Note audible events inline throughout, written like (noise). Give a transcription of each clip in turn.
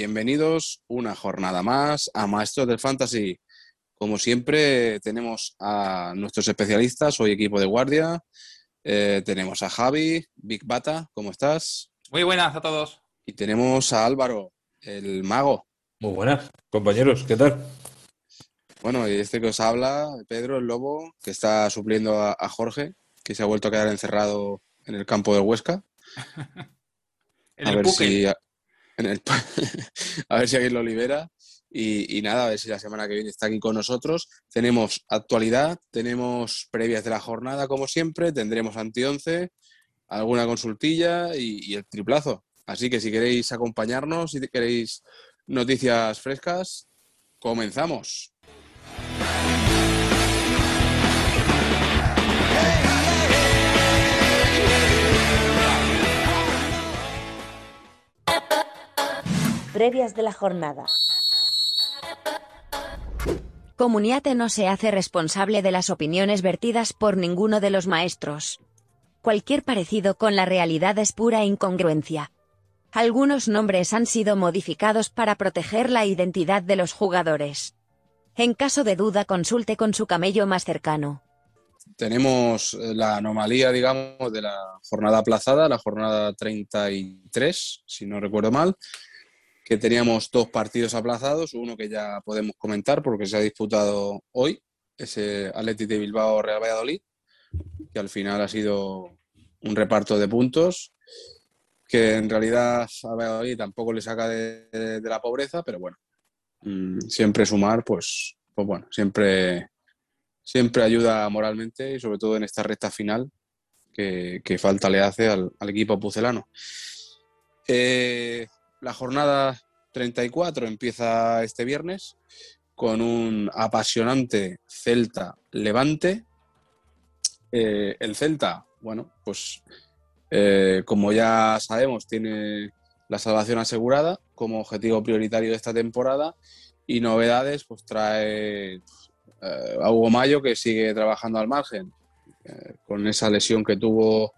bienvenidos una jornada más a Maestros del Fantasy. Como siempre, tenemos a nuestros especialistas, hoy equipo de guardia. Eh, tenemos a Javi, Big Bata, ¿cómo estás? Muy buenas a todos. Y tenemos a Álvaro, el mago. Muy buenas, compañeros, ¿qué tal? Bueno, y este que os habla, Pedro, el lobo, que está supliendo a, a Jorge, que se ha vuelto a quedar encerrado en el campo de Huesca. (laughs) En a el ver buque. si en el- (laughs) a ver si alguien lo libera y, nada, a ver si la semana que viene está aquí con nosotros. Tenemos actualidad, tenemos previas de la jornada como siempre, tendremos anti 11, alguna consultilla y, y el triplazo. Así que si queréis acompañarnos, si queréis noticias frescas, comenzamos. Previas de la jornada. Comuniate no se hace responsable de las opiniones vertidas por ninguno de los maestros. Cualquier parecido con la realidad es pura incongruencia. Algunos nombres han sido modificados para proteger la identidad de los jugadores. En caso de duda consulte con su camello más cercano. Tenemos eh, la anomalía, digamos, de la jornada aplazada, la jornada 33, si no recuerdo mal, que teníamos dos partidos aplazados, uno que ya podemos comentar porque se ha disputado hoy, ese Athletic de Bilbao Real Valladolid, que al final ha sido un reparto de puntos que en realidad a Valladolid tampoco le saca de, de- la pobreza, pero bueno, mm, siempre sumar, pues, pues bueno, siempre siempre ayuda moralmente y sobre todo en esta recta final que, que falta le hace al, al equipo pucelano. Eh, la jornada 34 empieza este viernes con un apasionante Celta Levante. Eh, el Celta, bueno, pues eh, como ya sabemos, tiene la salvación asegurada como objetivo prioritario de esta temporada y novedades, pues trae eh, a Hugo Mayo que sigue trabajando al margen con esa lesión que tuvo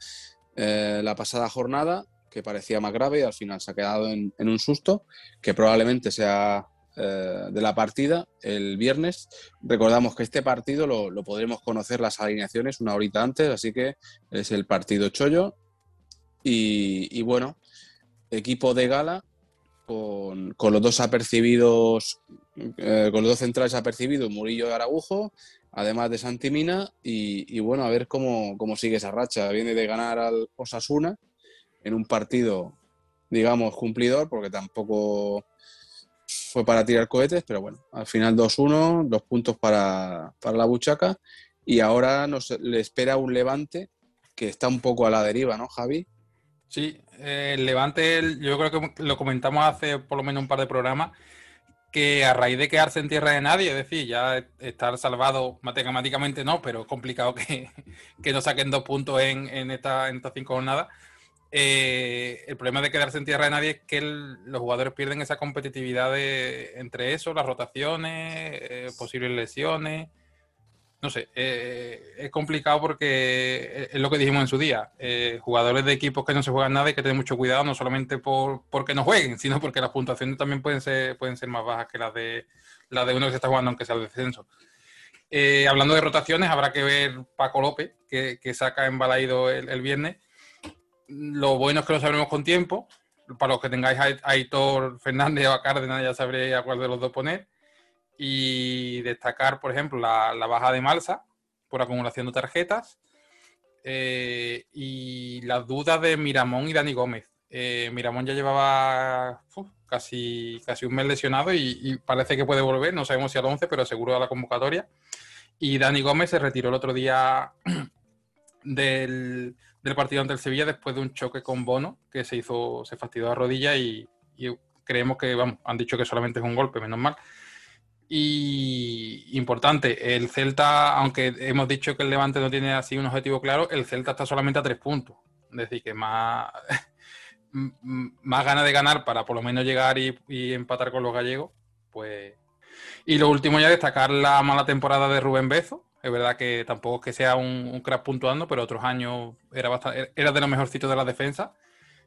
la pasada jornada que parecía más grave y al final se ha quedado en, un susto que probablemente sea eh, de la partida el viernes. Recordamos que este partido lo, podremos conocer las alineaciones una horita antes, así que es el partido Chollo. Y, bueno, equipo de gala con, con los dos apercibidos, eh, con los dos centrales apercibidos, Murillo y Aragujo, además de Santimina, y, y bueno, a ver cómo, cómo sigue esa racha. Viene de ganar al Osasuna en un partido, digamos, cumplidor, porque tampoco fue para tirar cohetes, pero bueno, al final 2-1, dos puntos para, para la buchaca, y ahora nos le espera un levante que está un poco a la deriva, ¿no, Javi? Sí, eh, el Levante, yo creo que lo comentamos hace por lo menos un par de programas, que a raíz de quedarse en tierra de nadie, es decir, ya estar salvado matemáticamente no, pero es complicado que, (laughs) que no saquen dos puntos en, en esta, en estas cinco jornadas. Eh, el problema de quedarse en tierra de nadie es que los jugadores pierden esa competitividad de- entre eso, las rotaciones, eh, posibles lesiones. No sé, eh, es complicado porque es lo que dijimos en su día. jugadores de equipos que no se juegan nada hay que tener mucho cuidado, no solamente por porque no jueguen, sino porque las puntuaciones también pueden ser, pueden ser más bajas que las de, las de uno que se está jugando, aunque sea el descenso. Hablando de rotaciones, habrá que ver Paco López, que, saca en Balaído el, el viernes. Lo bueno es que lo sabremos con tiempo. Para los que tengáis a Aitor Fernández o a Cárdenas, ya sabréis a cuál de los dos poner y destacar, por ejemplo, la, baja de Malsa por acumulación de tarjetas eh, y las dudas de Miramón y Dani Gómez. Eh, Miramón ya llevaba casi, casi un mes lesionado y, y parece que puede volver, no sabemos si al 11, pero seguro a la convocatoria. Y Dani Gómez se retiró el otro día (clears throat) del, del partido ante el Sevilla después de un choque con Bono, que se hizo, se fastidió la rodilla y, creemos que, vamos, han dicho que solamente es un golpe, menos mal. Y importante, el Celta, aunque hemos dicho que el Levante no tiene así un objetivo claro, el Celta está solamente a tres puntos. Es decir, que más, (laughs) más ganas de ganar para por lo menos llegar y, y empatar con los gallegos, pues... Y lo último ya destacar la mala temporada de Rubén Bezo. Es verdad que tampoco es que sea un, un crack puntuando, pero otros años era, bastante, era de los mejorcitos de la defensa.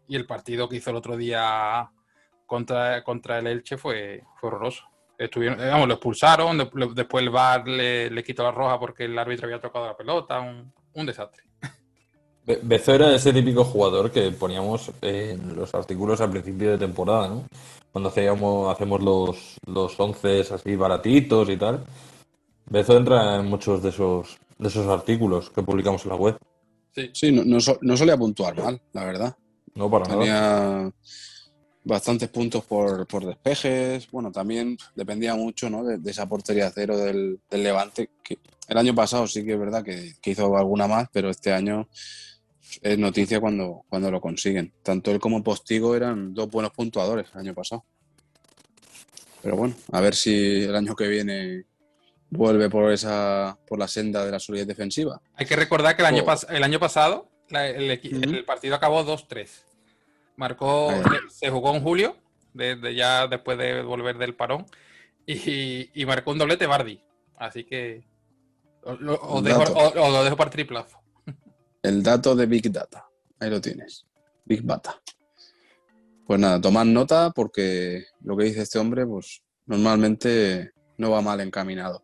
Y el partido que hizo el otro día contra, contra el Elche fue, fue horroroso. Estuvieron, eh, vamos, lo expulsaron, de- lo- después el VAR le, le quitó la roja porque el árbitro había tocado la pelota, un, un desastre. Be- Bezo era ese típico jugador que poníamos en los artículos al principio de temporada, ¿no? Cuando hacíamos, hacemos los, los once así baratitos y tal. Bezo entra en muchos de esos, de esos artículos que publicamos en la web. Sí, Sí, no, no, so- no solía puntuar mal, la verdad. No para nada. Tenía bastantes puntos por, por despejes. Bueno, también dependía mucho ¿no? de, de esa portería cero del, del Levante. Que el año pasado sí que es verdad que, que hizo alguna más, pero este año es noticia cuando, cuando lo consiguen. Tanto él como Postigo eran dos buenos puntuadores el año pasado. Pero bueno, a ver si el año que viene vuelve por esa por la senda de la solidez defensiva. Hay que recordar que el año, Oh. pas- el año pasado la- el, partido acabó 2-3. Marcó, Ahí. se jugó en julio, desde ya después de volver del parón, y, y marcó un doblete Bardi. Así que os, lo- os Un dejo, dato. os- os lo dejo para triplazo. El dato de Big Data. Ahí lo tienes. Big Data. Pues nada, tomad nota porque lo que dice este hombre, pues normalmente no va mal encaminado.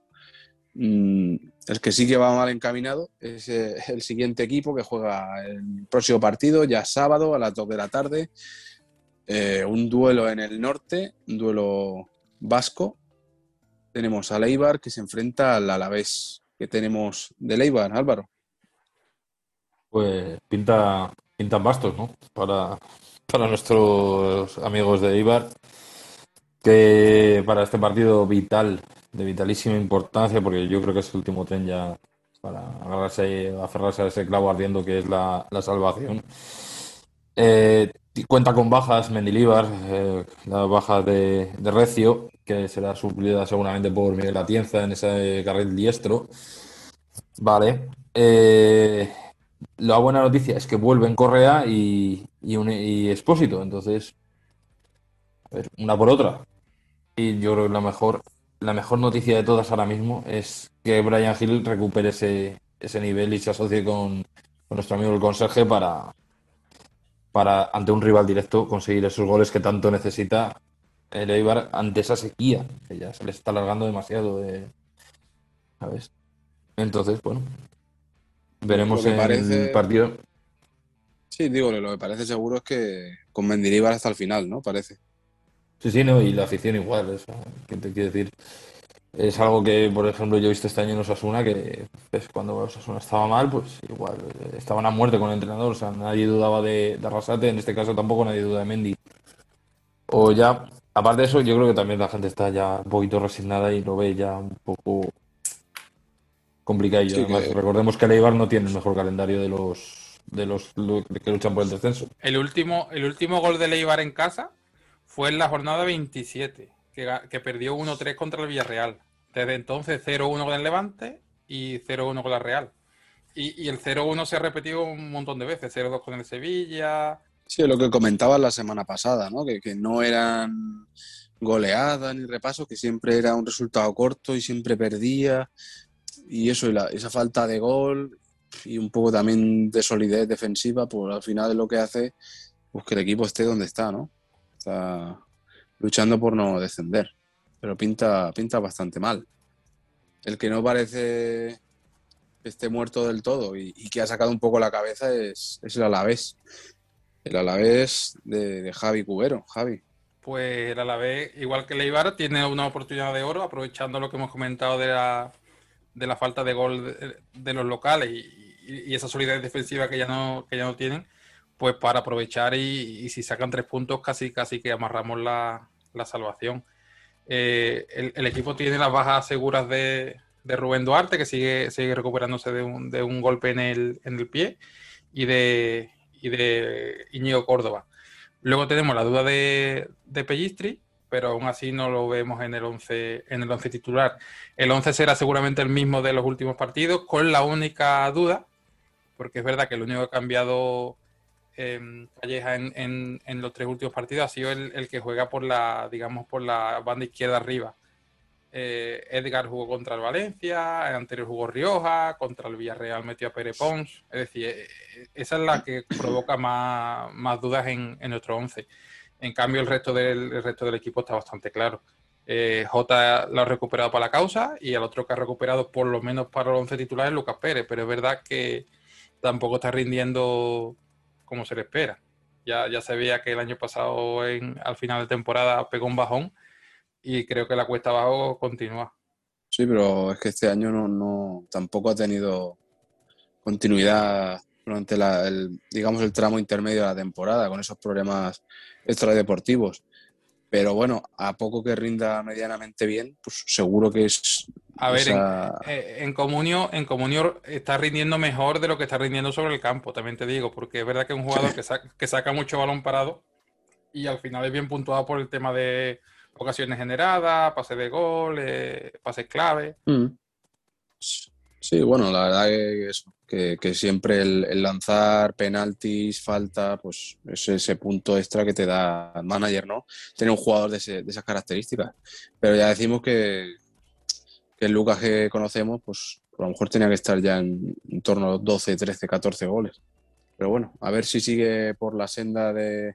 Mm, el que sí que va mal encaminado es eh, el siguiente equipo que juega el próximo partido, ya sábado a las 2 de la tarde. Eh, un duelo en el norte, un duelo vasco. Tenemos al Eibar que se enfrenta al Alavés. ¿Qué tenemos del Eibar, Álvaro? Pues pinta, pintan bastos, ¿no? Para, para nuestros amigos de Ibar, que para este partido vital, de vitalísima importancia, porque yo creo que es el último tren ya para agarrarse, aferrarse a ese clavo ardiendo que es la, la salvación. Eh, cuenta con bajas Mendilíbar, eh, la baja de, de Recio, que será suplida seguramente por Miguel Atienza en ese carril diestro. Vale. Eh, la buena noticia es que vuelven Correa y, y, Expósito, entonces, una por otra. Y yo creo que la mejor, la mejor noticia de todas ahora mismo es que Brian Hill recupere ese, ese nivel y se asocie con, con nuestro amigo el conserje para, para, ante un rival directo, conseguir esos goles que tanto necesita el Eibar ante esa sequía, que ya se le está alargando demasiado de, ¿sabes? Entonces, bueno, veremos en parece- el partido. Sí, digo, lo que parece seguro es que con Mendilibar hasta el final, ¿no? Parece. Sí, sí, no, y la afición igual, eso, ¿qué te quiero decir? Es algo que, por ejemplo, yo he visto este año en Osasuna, que pues, cuando Osasuna estaba mal, pues igual eh, estaban a muerte con el entrenador, o sea, nadie dudaba de, de Arrasate, en este caso tampoco nadie duda de Mendy. O ya, aparte de eso, yo creo que también la gente está ya un poquito resignada y lo ve ya un poco complicado. Sí, Además, que- recordemos que el Eibar no tiene el mejor calendario de los, de los que luchan por el descenso. El último, el último gol de Leibar en casa fue en la jornada 27, que, que perdió 1-3 contra el Villarreal. Desde entonces 0-1 con el Levante y 0-1 con la Real. Y, y el 0-1 se ha repetido un montón de veces, 0-2 con el Sevilla. Sí, lo que comentabas la semana pasada, ¿no? Que, que no eran goleadas ni repasos, que siempre era un resultado corto y siempre perdía. Y eso, y la- esa falta de gol y un poco también de solidez defensiva, pues al final es lo que hace pues, que el equipo esté donde está, ¿no? Está luchando por no descender. Pero pinta, pinta bastante mal. El que no parece que esté muerto del todo y, que ha sacado un poco la cabeza es, es el Alavés. El Alavés de, Javi Cubero. Javi. Pues el Alavés, igual que el Eibar, tiene una oportunidad de oro, aprovechando lo que hemos comentado de la, de la falta de gol de, los locales y, y- y esa solidez defensiva que ya no, que ya no tienen, pues para aprovechar y, si sacan tres puntos casi, casi que amarramos la, la salvación. Eh, el, equipo tiene las bajas seguras de, de Rubén Duarte, que sigue, sigue recuperándose de un, de un golpe en el, en el pie, y de, y de Íñigo Córdoba. Luego tenemos la duda de, de Pellistri, pero aún así no lo vemos en el 11 en el once titular. El 11 será seguramente el mismo de los últimos partidos, con la única duda, porque es verdad que lo único que ha cambiado eh, Calleja en, los tres últimos partidos ha sido el, el que juega por la, digamos, por la banda izquierda arriba. Eh, Edgar jugó contra el Valencia, el anterior jugó Rioja, contra el Villarreal metió a Pere Pons. Es decir, eh, esa es la que provoca más, dudas en, nuestro 11. En cambio, el resto del, el resto del equipo está bastante claro. Eh, J lo ha recuperado para la causa y el otro que ha recuperado por lo menos para los 11 titulares es Lucas Pérez, pero es verdad que tampoco está rindiendo como se le espera. Ya, ya se veía que el año pasado en, al final de temporada pegó un bajón y creo que la cuesta abajo continúa. Sí, pero es que este año no, tampoco ha tenido continuidad durante la, el, digamos el tramo intermedio de la temporada con esos problemas extradeportivos. Pero bueno, a poco que rinda medianamente bien, pues seguro que es. A ver, en, eh, en Comunio, en Comunio está rindiendo mejor de lo que está rindiendo sobre el campo, también te digo, porque es verdad que es un jugador que, sa- que saca mucho balón parado y al final es bien puntuado por el tema de ocasiones generadas, pases de gol, eh, pases clave. Mm. Sí, bueno, la verdad que, eso, que, que siempre el, el lanzar penaltis, falta, pues es ese punto extra que te da el manager, ¿no? Tener un jugador de, ese- de esas características. Pero ya decimos que, que el Lucas que conocemos, pues a lo mejor tenía que estar ya en, en torno a los 12, 13, 14 goles. Pero bueno, a ver si sigue por la senda de,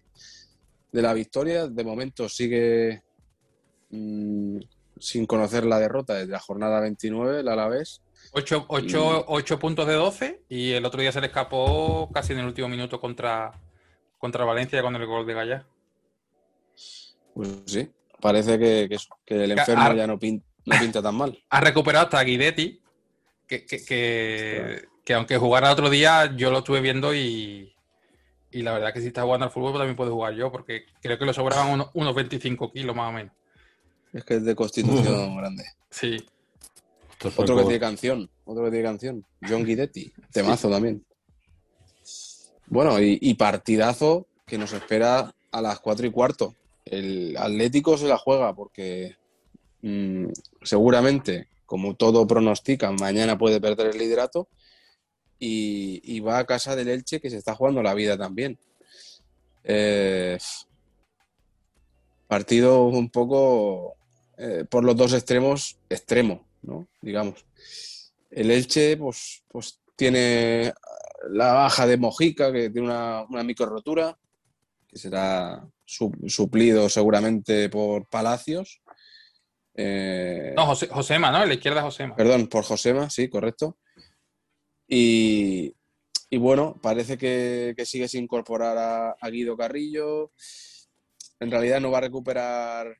de la victoria. De momento sigue mm, sin conocer la derrota desde la jornada 29, el Alavés. 8, puntos de 12 y el otro día se le escapó casi en el último minuto contra, contra Valencia con el gol de Gallar. Pues sí, parece que, que el enfermo ya no, pin- no pinta tan mal. Ha recuperado hasta Guidetti, que, que, que, que aunque jugara otro día, yo lo estuve viendo y, y la verdad que si está jugando al fútbol pues también puedo jugar yo, porque creo que le sobraban unos, unos 25 kilos más o menos. Es que es de constitución grande. Sí. Otro que tiene canción, otro que tiene canción. John Guidetti, (laughs) temazo también. Bueno, y, y partidazo que nos espera a las cuatro y cuarto. El Atlético se la juega porque mm, seguramente, como todo pronostica, mañana puede perder el liderato y, va a casa del Elche que se está jugando la vida también. Eh, partido un poco eh, por los dos extremos, extremo, ¿no? Digamos. El Elche, pues, pues tiene la baja de Mojica, que tiene una, una micro rotura, que será su- suplido seguramente por Palacios. Eh, No, José, Josema, ¿no? La izquierda Josema. Perdón, por Josema, sí, correcto. Y, y bueno, parece que, que sigue sin incorporar a, a Guido Carrillo. En realidad no va a recuperar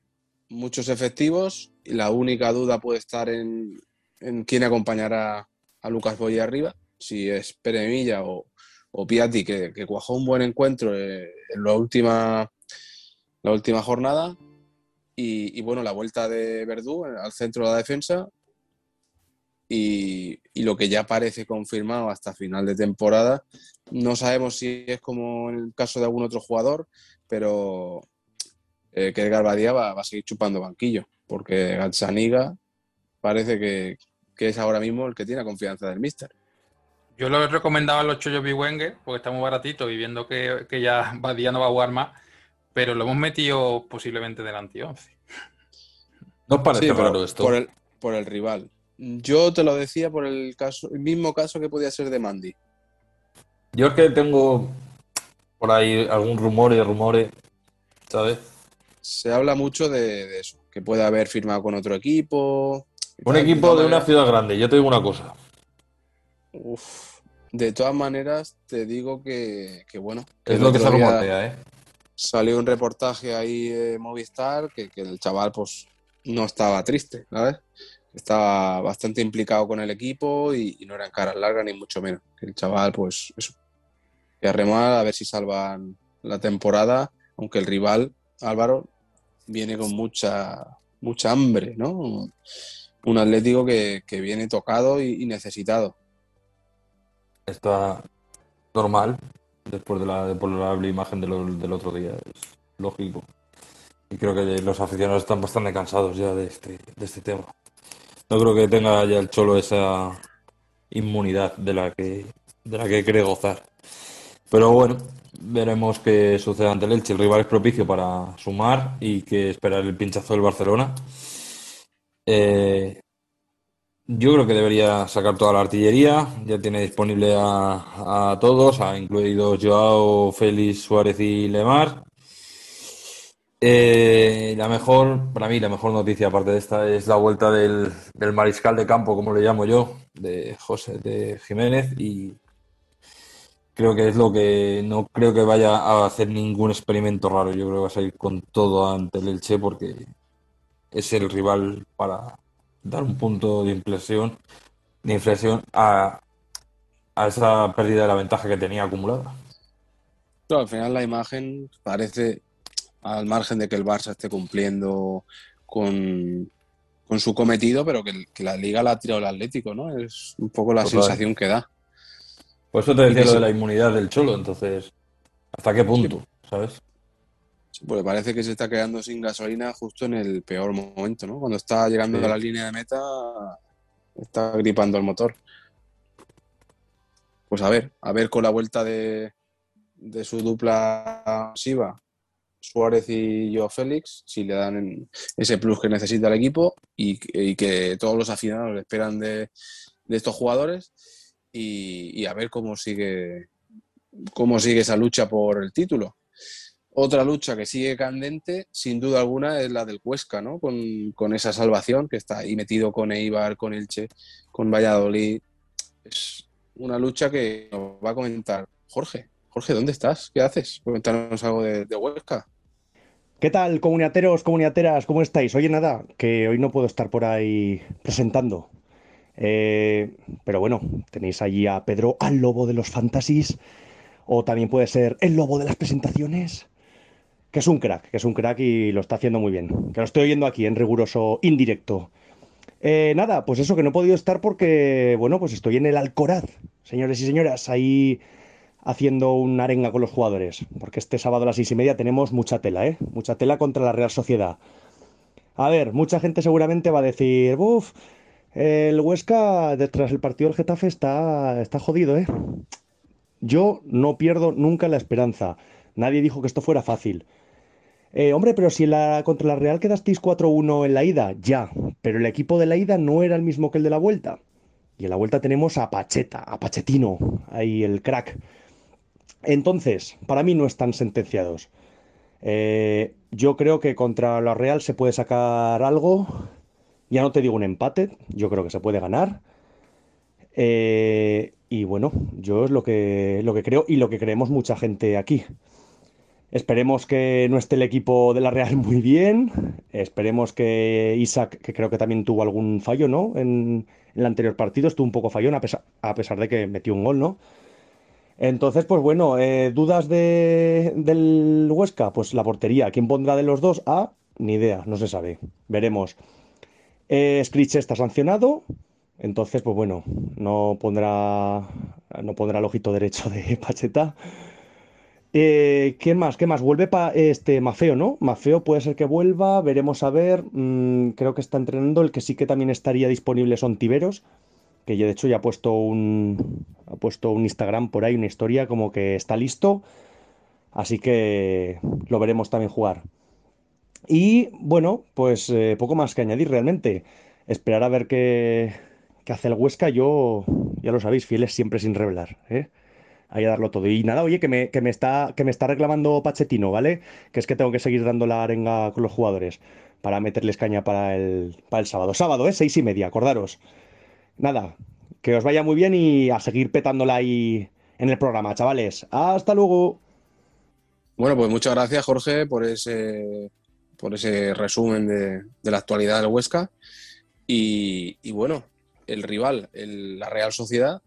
muchos efectivos y la única duda puede estar en, en quién acompañará a Lucas Boy arriba, si es Pere Milla o, o Piatti, que, que cuajó un buen encuentro eh, en la última, la última jornada. Y, bueno, la vuelta de Verdú al centro de la defensa y, lo que ya parece confirmado hasta final de temporada. No sabemos si es como en el caso de algún otro jugador, pero eh, que Badía va, va a seguir chupando banquillo, porque Gazzaniga parece que, que es ahora mismo el que tiene confianza del míster. Yo lo he recomendado a los Chollos Biwenger porque está muy baratito y viendo que, que ya Badía no va a jugar más, pero lo hemos metido posiblemente delante 11. ¿No os parece Sí, raro esto? Por el, por el rival. Yo te lo decía por el caso, el mismo caso que podía ser de Mandy. Yo es que tengo por ahí algún rumor y rumores, ¿sabes? Se habla mucho de, de eso, que puede haber firmado con otro equipo. Un tal. equipo de una ciudad grande, yo te digo una cosa. Uf, de todas maneras, te digo que, que bueno. que Es lo que se rumorea, ¿eh? Salió un reportaje ahí de Movistar que, que el chaval, pues, no estaba triste, ¿sabes? Estaba bastante implicado con el equipo y, no eran caras largas ni mucho menos. El chaval, pues, eso. Que a remar a ver si salvan la temporada, aunque el rival, Álvaro, viene con mucha, mucha hambre, ¿no? Un Atlético que, que viene tocado y necesitado. Está normal, después de la deplorable imagen de lo- del otro día, es lógico. Y creo que los aficionados están bastante cansados ya de este, de este tema. No creo que tenga ya el Cholo esa inmunidad de la que, de la que cree gozar. Pero bueno, veremos qué sucede ante el Elche. El rival es propicio para sumar y que esperar el pinchazo del Barcelona. Eh, yo creo que debería sacar toda la artillería. Ya tiene disponible a, a todos, ha incluido Joao, Félix, Suárez y Lemar. Eh, la mejor, para mí, la mejor noticia aparte de esta es la vuelta del, del mariscal de campo, como le llamo yo, de José de Jiménez y creo que es lo que no creo que vaya a hacer ningún experimento raro. Yo creo que va a salir con todo ante el Elche porque es el rival para dar un punto de inflexión, de inflexión a, a esa pérdida de la ventaja que tenía acumulada. Claro, al final la imagen parece, al margen de que el Barça esté cumpliendo con, con su cometido, pero que, que la liga la ha tirado el Atlético, ¿no? Es un poco la sensación que da. Por eso te decía lo de la inmunidad del Cholo, entonces, ¿hasta qué punto? ¿Sabes? Sí, Pues parece que se está quedando sin gasolina justo en el peor momento, ¿no? Cuando está llegando Sí. a la línea de meta, está gripando el motor. Pues a ver, a ver con la vuelta de, de su dupla Siva, Suárez y Joao Félix, si le dan ese plus que necesita el equipo y, y que todos los aficionados esperan de, de estos jugadores y, y a ver cómo sigue, cómo sigue esa lucha por el título. Otra lucha que sigue candente, sin duda alguna, es la del Cuesca, ¿no? Con, con esa salvación que está ahí metido con Eibar, con Elche, con Valladolid. Es una lucha que nos va a comentar Jorge. Jorge, ¿dónde estás? ¿Qué haces? Cuéntanos algo de, de Huesca. ¿Qué tal, comuniateros, comuniateras? ¿Cómo estáis? Oye, nada, que hoy no puedo estar por ahí presentando. Eh, pero bueno, tenéis allí a Pedro, al lobo de los fantasies, o también puede ser el lobo de las presentaciones, que es un crack, que es un crack y lo está haciendo muy bien. Que lo estoy oyendo aquí en riguroso indirecto. Eh, nada, pues eso, que no he podido estar porque, bueno, pues estoy en el Alcoraz, señores y señoras, ahí haciendo una arenga con los jugadores, porque este sábado a las seis y media tenemos mucha tela, ¿eh? Mucha tela contra la Real Sociedad. A ver, mucha gente seguramente va a decir, uff, el Huesca detrás del partido del Getafe está, está jodido, ¿eh? Yo no pierdo nunca la esperanza. Nadie dijo que esto fuera fácil. Eh, hombre, pero si la, contra la Real quedasteis 4-1 en la ida, ya, pero el equipo de la ida no era el mismo que el de la vuelta. Y en la vuelta tenemos a Pacheta, a Pachetino, ahí el crack. Entonces, para mí no están sentenciados. Eh, yo creo que contra la Real se puede sacar algo. Ya no te digo un empate, yo creo que se puede ganar. Eh, y bueno, yo es lo que, lo que creo y lo que creemos mucha gente aquí. Esperemos que no esté el equipo de la Real muy bien. Esperemos que Isaac, que creo que también tuvo algún fallo, ¿no? En, el anterior partido estuvo un poco fallón, a pesar, a pesar de que metió un gol, ¿no? Entonces, pues bueno, eh, ¿dudas de, del Huesca? Pues la portería. ¿Quién pondrá de los dos? Ah, ni idea, no se sabe. Veremos. Eh, Scritch está sancionado. Entonces, pues bueno, no pondrá, no pondrá el ojito derecho de Pacheta. Eh, ¿quién más? ¿Qué más? Vuelve pa- este Mafeo, ¿no? Mafeo puede ser que vuelva, veremos a ver. Mm, creo que está entrenando. El que sí que también estaría disponible son Tiberos, que ya de hecho ya ha puesto un, ha puesto un Instagram por ahí, una historia como que está listo. Así que lo veremos también jugar. Y bueno, pues eh, poco más que añadir realmente. Esperar a ver qué, qué hace el Huesca. Yo, ya lo sabéis, fieles siempre sin revelar, ¿eh? Ahí a darlo todo. Y nada, oye, que me, que me está, que me está reclamando Pachetino, ¿vale? Que es que tengo que seguir dando la arenga con los jugadores para meterles caña para el, para el sábado. Sábado, ¿eh? Seis y media, acordaros. Nada, que os vaya muy bien y a seguir petándola ahí en el programa, chavales. Hasta luego. Bueno, pues muchas gracias, Jorge, por ese, por ese resumen de, la actualidad del Huesca. Y, bueno, el rival, la Real Sociedad,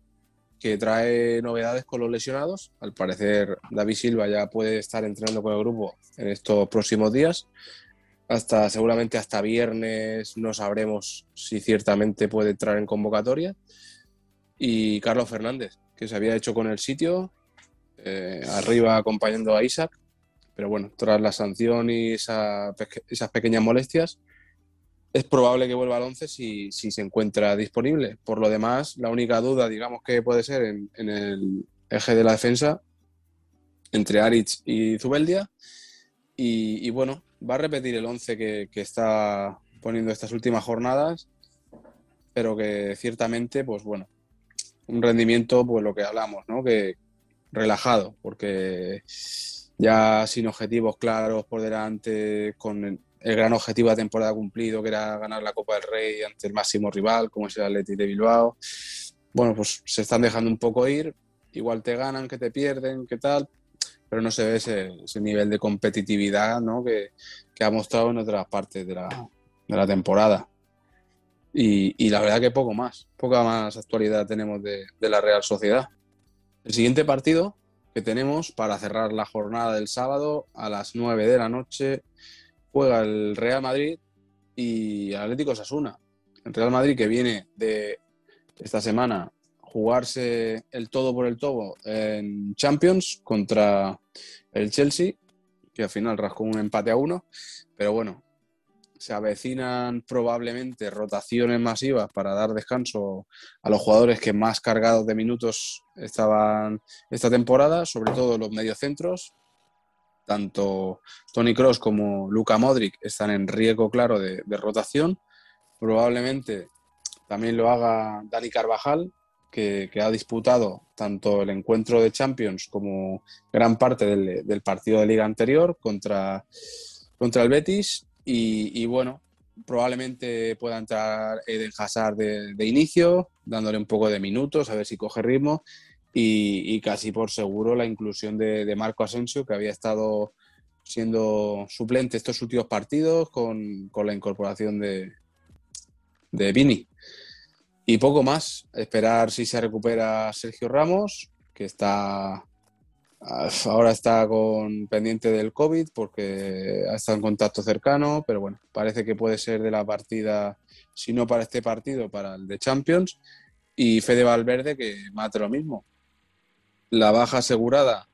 que trae novedades con los lesionados. Al parecer, David Silva ya puede estar entrenando con el grupo en estos próximos días. Hasta seguramente hasta viernes no sabremos si ciertamente puede entrar en convocatoria. Y Carlos Fernández, que se había hecho con el sitio, eh, arriba acompañando a Isaac. Pero bueno, tras la sanción y esa esas pequeñas molestias, es probable que vuelva al 11 si, si se encuentra disponible. Por lo demás, la única duda, digamos, que puede ser en, el eje de la defensa entre Aritz y Zubeldia. Y, y bueno, va a repetir el 11 que, que está poniendo estas últimas jornadas, pero que ciertamente, pues bueno, un rendimiento, pues lo que hablamos, ¿no? Que relajado, porque ya sin objetivos claros por delante, con el, gran objetivo de temporada cumplido, que era ganar la Copa del Rey ante el máximo rival, como es el Athletic de Bilbao. Bueno, pues se están dejando un poco ir, igual te ganan, que te pierden, qué tal, pero no se ve ese, nivel de competitividad ¿no? que, ha mostrado en otras partes de la, temporada. Y, la verdad que poco más, poca más actualidad tenemos de, la Real Sociedad. El siguiente partido que tenemos para cerrar la jornada del sábado a las 9 de la noche juega el Real Madrid y Atlético Sasuna. El Real Madrid que viene de esta semana jugarse el todo por el todo en Champions contra el Chelsea, que al final rascó un empate a uno, pero bueno, se avecinan probablemente rotaciones masivas para dar descanso a los jugadores que más cargados de minutos estaban esta temporada, sobre todo los mediocentros. Tanto Tony Cross como Luka Modric están en riesgo claro de, de rotación. Probablemente también lo haga Dani Carvajal, que, ha disputado tanto el encuentro de Champions como gran parte del, partido de liga anterior contra, contra el Betis. Y, bueno, probablemente pueda entrar Eden Hazard de, inicio, dándole un poco de minutos, a ver si coge ritmo. Y, casi por seguro la inclusión de, Marco Asensio, que había estado siendo suplente estos últimos partidos con, la incorporación de, de Vini. Y poco más, esperar si se recupera Sergio Ramos, que está ahora está con pendiente del COVID porque ha estado en contacto cercano, pero bueno, parece que puede ser de la partida, si no para este partido, para el de Champions. Y Fede Valverde, que mate lo mismo. La baja asegurada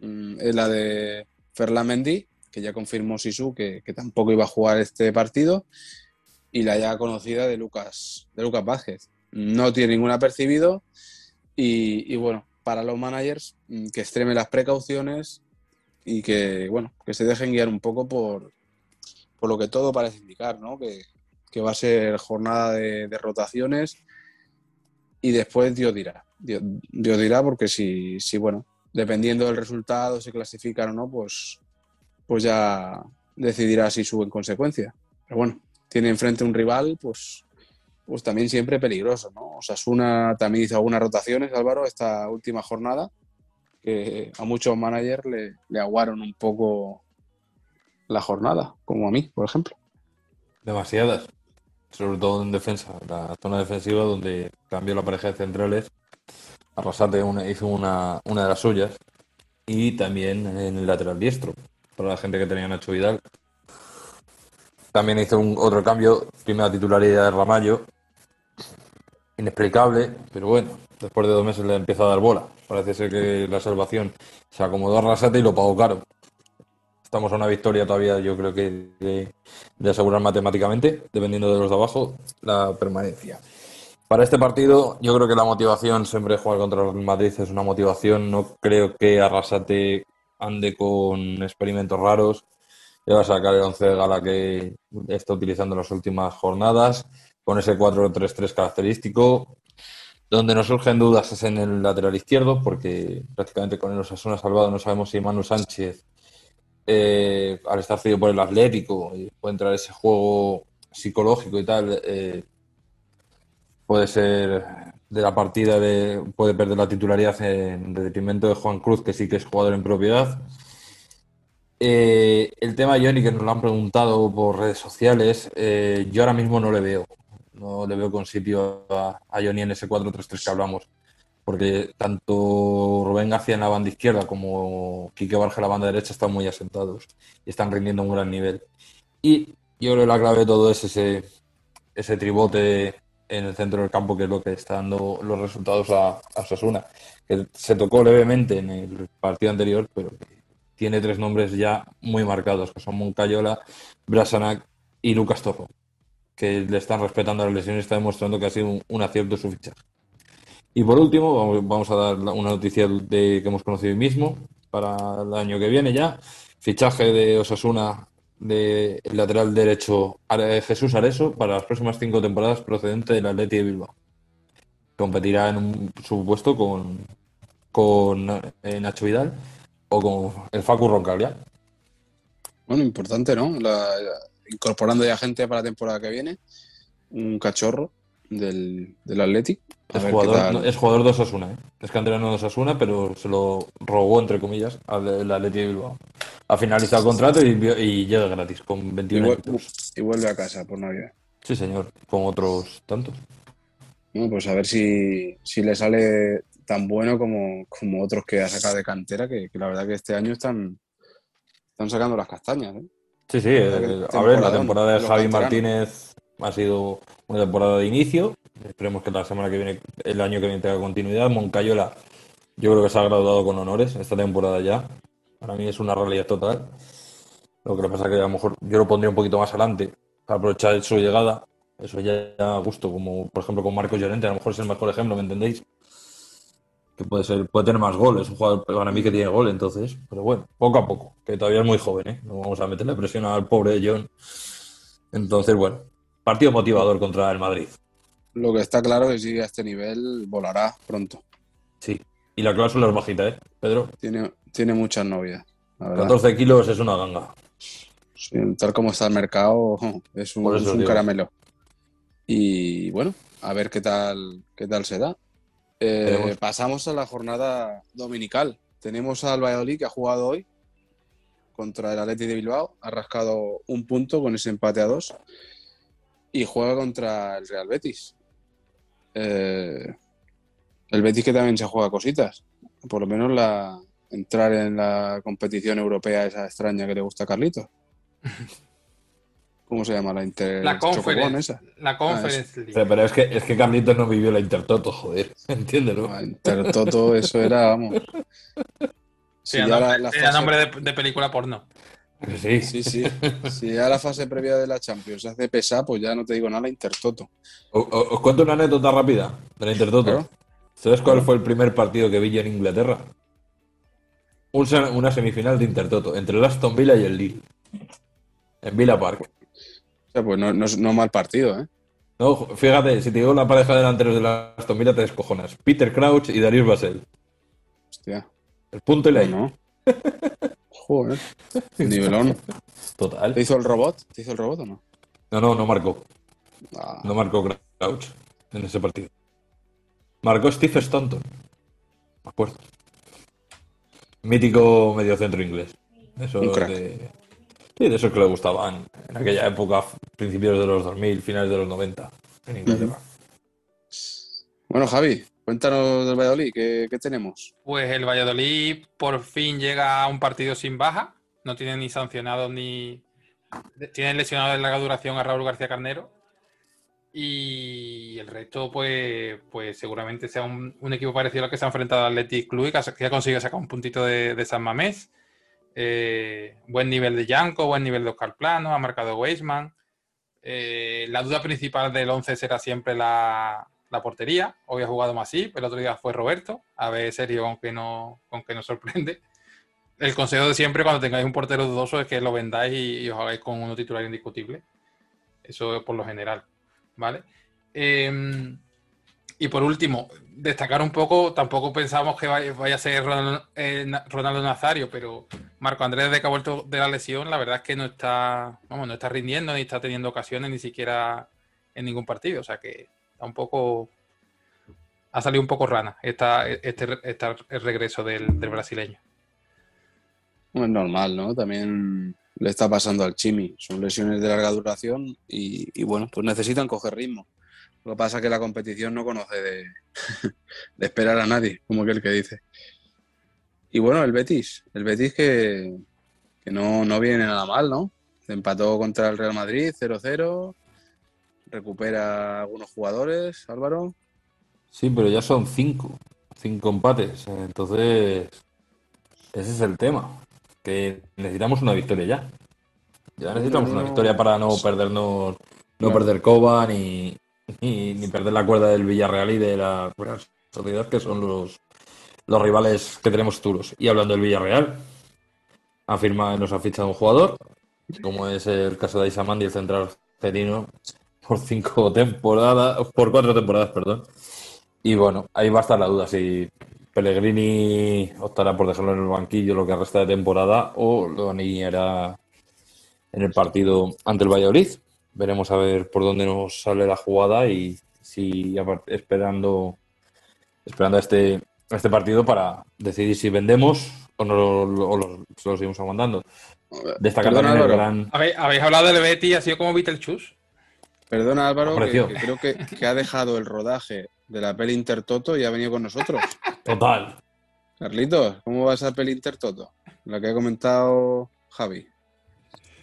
mm, es la de Ferland Mendy, que ya confirmó Sisu que, que, tampoco iba a jugar este partido, y la ya conocida de Lucas, de Lucas Vázquez, no tiene ningún apercibido y, bueno, para los managers mm, que extremen las precauciones y que, bueno, que se dejen guiar un poco por, por lo que todo parece indicar, ¿no? Que, va a ser jornada de, rotaciones y después Dios dirá. Dios, dirá porque si, bueno, dependiendo del resultado, se clasifican o no, pues, pues ya decidirá si sube en consecuencia. Pero bueno, tiene enfrente un rival, pues pues también siempre peligroso, ¿no? Osasuna también hizo algunas rotaciones, Álvaro, esta última jornada, que a muchos managers le, aguaron un poco la jornada, como a mí, por ejemplo. Demasiadas, sobre todo en defensa, la zona defensiva donde cambió la pareja de centrales, Arrasate una, hizo una, una de las suyas, y también en el lateral diestro, para la gente que tenía Nacho Vidal, también hizo un otro cambio, primera titularidad de Ramallo. Inexplicable, pero bueno, después de dos meses le empieza a dar bola. Parece ser que la salvación se acomodó a Rasate y lo pagó caro. Estamos a una victoria todavía, yo creo que de, asegurar matemáticamente, dependiendo de los de abajo, la permanencia. Para este partido, yo creo que la motivación siempre jugar contra el Madrid es una motivación. No creo que Arrasate ande con experimentos raros le va a sacar el 11 de gala que está utilizando en las últimas jornadas, con ese 4-3-3 característico. Donde nos surgen dudas es en el lateral izquierdo, porque prácticamente con el Osasuna salvado no sabemos si Manu Sánchez, eh, al estar cedido por el Atlético, puede entrar ese juego psicológico y tal, eh, puede ser de la partida, de, puede perder la titularidad en detrimento de Juan Cruz, que sí que es jugador en propiedad. Eh, el tema de Johnny, que nos lo han preguntado por redes sociales, eh, yo ahora mismo no le veo. No le veo con sitio a, Johnny en ese 4-3-3 que hablamos. Porque tanto Rubén García en la banda izquierda como Quique Barja en la banda derecha están muy asentados y están rindiendo un gran nivel. Y yo creo que la clave de todo es ese, ese tribote en el centro del campo, que es lo que está dando los resultados a, a Sosuna. Que se tocó levemente en el partido anterior, pero tiene tres nombres ya muy marcados, que son Moncayola, Brasanac y Lucas Torro, que le están respetando las lesiones y está demostrando que ha sido un, acierto su fichaje. Y por último, vamos a dar una noticia de que hemos conocido hoy mismo para el año que viene ya. Fichaje de Osasuna del lateral derecho Jesús Areso para las próximas cinco temporadas procedente del Atleti de Bilbao. Competirá en un supuesto con, con eh, Nacho Vidal o con el Facu Roncaglia. Bueno, importante, ¿no? La- incorporando ya gente para la temporada que viene. Un cachorro del, del Athletic. A Es ver jugador, no, es jugador de Osasuna, ¿eh? Es canterano de Osasuna, pero se lo robó, entre comillas, al Atleti de Bilbao. Ha finalizado el contrato y, y llega gratis, con y, 21 vuel- años. y vuelve a casa por Navidad. Sí, señor, con otros tantos. Bueno, pues a ver si, si le sale tan bueno como, como otros que ha sacado de cantera, que, que la verdad que este año están, están sacando las castañas. ¿eh? Sí, sí, eh, a ver, la temporada de Javi canteranos. Martínez ha sido una temporada de inicio. Esperemos que la semana que viene, el año que viene tenga continuidad. Moncayola, yo creo que se ha graduado con honores esta temporada ya. Para mí es una realidad total. Lo que pasa es que a lo mejor yo lo pondría un poquito más adelante para aprovechar su llegada. Eso ya a gusto, como por ejemplo con Marcos Llorente, a lo mejor es el mejor ejemplo, ¿me entendéis? Que puede ser, puede tener más goles, un jugador para mí que tiene gol, entonces, pero bueno, poco a poco, que todavía es muy joven, ¿eh? No vamos a meterle presión al pobre John. Entonces, bueno, partido motivador contra el Madrid. Lo que está claro es que si a este nivel, volará pronto. Sí. Y la cláusula es bajita, ¿eh? Pedro, Tiene, tiene muchas novias, la verdad. 14 kilos es una ganga. Sí, tal como está el mercado, es un, es caramelo. Y bueno, a ver qué tal, qué tal se da. Eh, pasamos a la jornada dominical. Tenemos al Valladolid que ha jugado hoy contra el Athletic de Bilbao, ha rascado un punto con ese empate a dos y juega contra el Real Betis. Eh, el Betis que también se juega cositas, por lo menos la entrar en la competición europea esa extraña que le gusta a Carlitos. (laughs) ¿Cómo se llama la Inter La Conference. esa? La Conference League. Pero, pero es que es que Carlitos no vivió la Intertoto, joder. (laughs) Entiéndelo. La Intertoto, eso era, vamos. Sí, Si era ya nombre, la- la era fase- nombre de, de película porno. Sí. Sí, sí. Si ya la fase previa de la Champions hace pesar, pues ya no te digo nada, la Intertoto. O- o- Os cuento una anécdota rápida de la Intertoto. Claro. ¿Sabes cuál fue el primer partido que vi yo en Inglaterra? Un una semifinal de Intertoto entre el Aston Villa y el Lille. En Villa Park. O sea, pues no, no mal partido, ¿eh? No, fíjate, si te digo la pareja de delanteros de la Aston Villa te descojonas. Peter Crouch y Darius Basel. Hostia. El punto y la. No. Joder. (laughs) Nivelón. Total. ¿Te hizo el robot? ¿Te hizo el robot o no? No, no, no marcó. Ah, No marcó Crouch en ese partido. Marcó Steve Staunton. Me acuerdo. Mítico mediocentro inglés. Eso Un crack. de... Sí, de esos que le gustaban en aquella época, principios de los 2000, finales de los 90, en Inglaterra. Bueno, Javi, cuéntanos del Valladolid, ¿qué, tenemos? Pues el Valladolid por fin llega a un partido sin baja. No tiene ni sancionado ni. Tienen lesionado de larga duración a Raúl García Carnero. Y el resto, pues, pues seguramente sea un, equipo parecido al que se ha enfrentado al Athletic Club que ha, conseguido sacar un puntito de, de San Mamés. Eh, buen nivel de Yanko, buen nivel de Oscar Plano, ha marcado Weisman. Eh, la duda principal del 11 será siempre la, la portería. Hoy ha jugado Masip, el otro día fue Roberto. A ver, serio, con que no, con que nos sorprende. El consejo de siempre cuando tengáis un portero dudoso es que lo vendáis y, y os hagáis con uno titular indiscutible. Eso es por lo general. ¿Vale? Eh, y por último, destacar un poco, tampoco pensamos que vaya, a ser Ronaldo, eh, Nazario, pero Marco Andrés, desde que ha vuelto de la lesión, la verdad es que no está, vamos, no está rindiendo, ni está teniendo ocasiones, ni siquiera en ningún partido. O sea que un poco. Ha salido un poco rana esta, este, el regreso del, brasileño. Es normal, ¿no? También le está pasando al Chimi. Son lesiones de larga duración y, bueno, pues necesitan coger ritmo. Lo que pasa es que la competición no conoce (laughs) de, esperar a nadie, como aquel que dice. Y bueno, el Betis. El Betis que, que no, no viene nada mal, ¿no? Empató contra el Real Madrid 0-0. Recupera algunos jugadores, Álvaro. Sí, pero ya son cinco. Cinco empates. Entonces, ese es el tema. Que necesitamos una victoria ya. Ya necesitamos una No. victoria para no perdernos, no Claro. perder Coba ni, ni, ni perder la cuerda del Villarreal y de la Sociedad, que son los, los rivales que tenemos duros. Y hablando del Villarreal, ha firmado, nos ha fichado un jugador, como es el caso de Isamandi, el central argentino, por cinco (laughs) temporadas, por cuatro temporadas, perdón. Y bueno, ahí va a estar la duda si Pellegrini optará por dejarlo en el banquillo lo que resta de temporada o lo alineará en el partido ante el Valladolid. Veremos a ver por dónde nos sale la jugada y si esperando esperando a este, a este partido para decidir si vendemos o, no, lo- o lo, se lo seguimos aguantando. Destacar también el gran... ¿Habéis, habéis hablado del Betty, ha sido como Beetlejuice. Perdona Álvaro, que, creo que, que ha dejado el rodaje de la peli Intertoto y ha venido con nosotros. Total. Carlitos, ¿cómo va esa peli Intertoto? La que ha comentado Javi.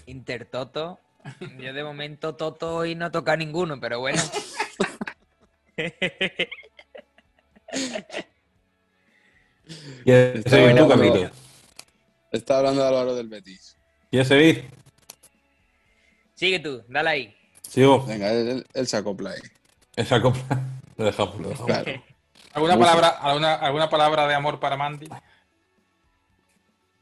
Intertoto. Yo de momento Toto y no toca ninguno, pero bueno. (laughs) ¿Quieres Está seguir tú, hablando- Carlito? Está hablando Álvaro del Betis. ¿Quieres seguir? Sigue tú, dale ahí. Sigo. Venga, él, él- él se acopla ahí. Esa compra. (laughs) Lo dejamos, lo dejamos. Claro. ¿Alguna palabra, alguna, ¿Alguna palabra de amor para Mandy?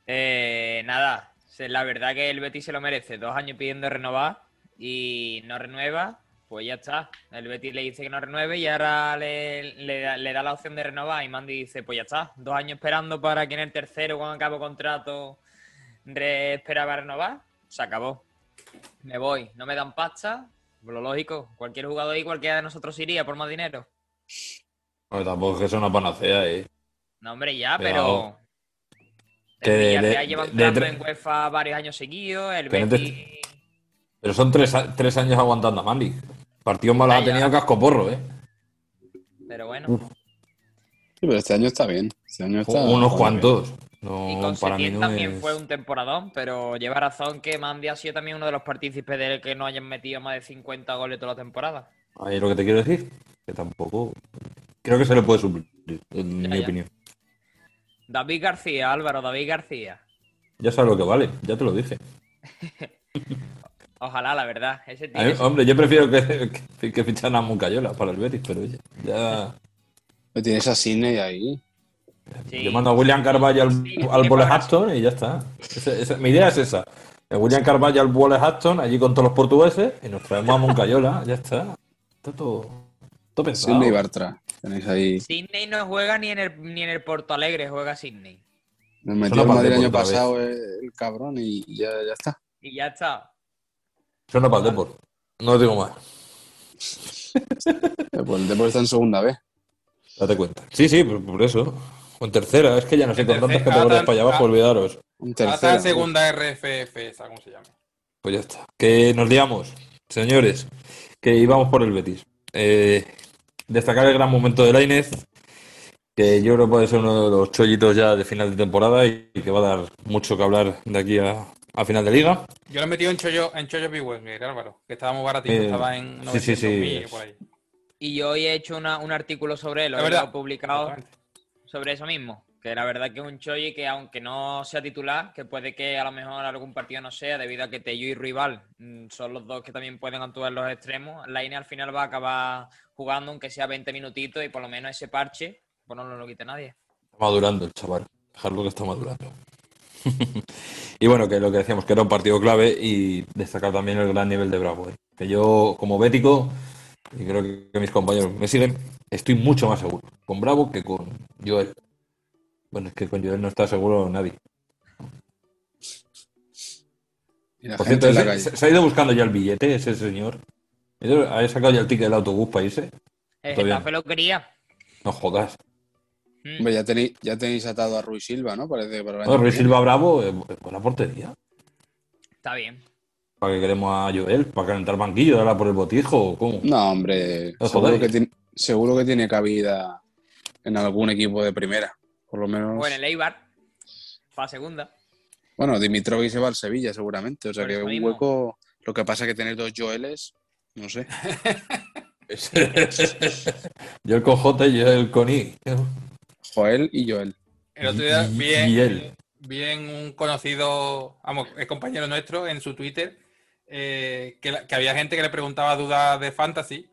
Eh, nada, se- la verdad que el Betis se lo merece. Dos años pidiendo renovar y no renueva, pues ya está. El Betis le dice que no renueve y ahora le, le da, le da la opción de renovar y Mandy dice, pues ya está. Dos años esperando para que en el tercero, cuando acabe contrato, re- esperaba renovar. Se acabó. Me voy. No me dan pasta. Pues lo lógico. Cualquier jugador y cualquiera de nosotros iría por más dinero. Bueno, tampoco es que sea una panacea, eh. No, hombre, ya, Cuidado. pero. Que el de- Villarreal de- lleva de- entrando de- en UEFA varios años seguidos. El Pero Betis. Pero son tres, tres años aguantando a Mandy. Partidos malos ha tenido casco porro, eh. Pero bueno. Uf. Sí, pero este año está bien. Este año está Unos cuantos. No, con para mí no también es... fue un temporadón, pero lleva razón que Mandy ha sido también uno de los partícipes de que no hayan metido más de 50 goles toda la temporada. Ahí es lo que te quiero decir. Que tampoco... Creo que se le puede suplir, en Ya, mi ya. opinión. David García, Álvaro, David García. Ya sabes lo que vale, ya te lo dije. (laughs) Ojalá, la verdad. Ese mí, tiene hombre, yo prefiero que, que, que fichan a Moncayola para el Betis, pero ya... bien. Tienes a Sidney ahí. Sí. Yo mando a William Carvalho al, Sí, al y ya está. Esa- mi idea es esa. El William Carvalho al Wolverhampton, allí con todos los portugueses, y nos traemos a Moncayola, ya está. Está todo, todo pensado. Sidney Bartra. Tenéis ahí. Sidney no juega ni en el, ni en el Porto Alegre, juega Sidney. Nos metió Solo el para Madrid el año vez. pasado el, el cabrón y ya, ya está. Y ya está. Suena para el Depor. No digo más. Eh, Pues (laughs) el Depor está en segunda vez. Date cuenta. Sí, sí, por, por eso. O en tercera, es que ya no sé, con tantas categorías para allá abajo, olvidaros. En segunda RFF, esa, ¿cómo se llama? Pues ya está. Que nos liamos, señores, que íbamos por el Betis. Eh, destacar el gran momento de Lainez, que yo creo que puede ser uno de los chollitos ya de final de temporada y que va a dar mucho que hablar de aquí a, a final de liga. Yo lo he metido en Chollo, en Chollo Álvaro, que estaba muy baratito, Eh, estaba en sí, sí, sí. 900.000 por ahí. Y yo hoy he hecho una- un artículo sobre él, lo he publicado. Sobre eso mismo. Que la verdad que es un Choyi que aunque no sea titular, que puede que a lo mejor algún partido no sea, debido a que Tello y Rival mm, son los dos que también pueden actuar en los extremos, la INE al final va a acabar jugando aunque sea 20 minutitos y por lo menos ese parche, pues no lo quite nadie. Está madurando el chaval. Dejarlo que está madurando. (laughs) y bueno, que lo que decíamos, que era un partido clave y destacar también el gran nivel de Bravo. ¿eh? Que yo, como bético, y creo que mis compañeros me siguen, estoy mucho más seguro con Bravo que con Joel. Bueno, es que con Joel no está seguro nadie. Por cierto, ese- se, se ha ido buscando ya el billete, ese señor. ¿Ha sacado ya el ticket del autobús para irse? El bien. Getafe lo quería. No jodas. Mm. Hombre, ya tenéis, ya tenéis atado a Ruiz Silva, ¿no? Parece que para el año No, Ruiz. Silva Bravo, eh, buena portería. Está bien. ¿Para qué queremos a Joel? ¿Para calentar banquillo? ¿Darla por el botijo? o ¿Cómo? No, hombre, seguro que, tiene, seguro que tiene cabida en algún equipo de primera. Por lo menos. Bueno, el Eibar, para segunda. Bueno, Dimitrovic se va al Sevilla seguramente. O sea Por que un mismo. hueco. Lo que pasa es que tener dos Joeles, no sé. (laughs) Yo el con J y yo el con I. Joel y Joel. El otro día Y- vi en, y él. vi en un conocido, vamos, es compañero nuestro en su Twitter, eh, que, la- que había gente que le preguntaba dudas de fantasy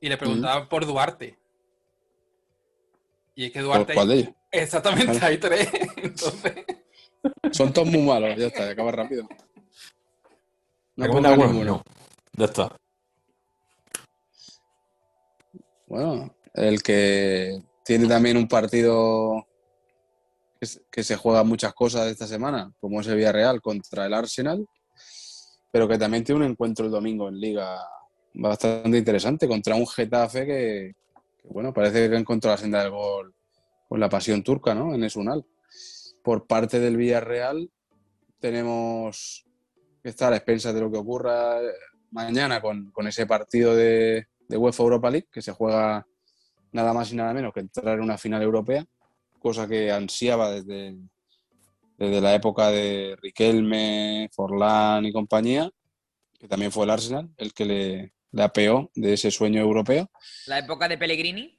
y le preguntaban por Duarte. Y es que Duarte. ¿Cuál de ellos? Exactamente, hay tres. (laughs) Entonces, Son todos muy malos, ya está, acaba rápido. No ¿Recomienda ponga alguno? ninguno. No. Ya está. Bueno, el que tiene también un partido que se- juegan muchas cosas esta semana, como es el Villarreal contra el Arsenal, pero que también tiene un encuentro el domingo en Liga bastante interesante contra un Getafe que, bueno, parece que ha encontrado la senda del gol con la pasión turca, ¿no? En Esunal. Por parte del Villarreal tenemos que estar a expensas de lo que ocurra mañana con, con ese partido de, de UEFA Europa League, que se juega nada más y nada menos que entrar en una final europea, cosa que ansiaba desde, desde la época de Riquelme, Forlán y compañía, que también fue el Arsenal el que le, le apeó de ese sueño europeo. La época de Pellegrini.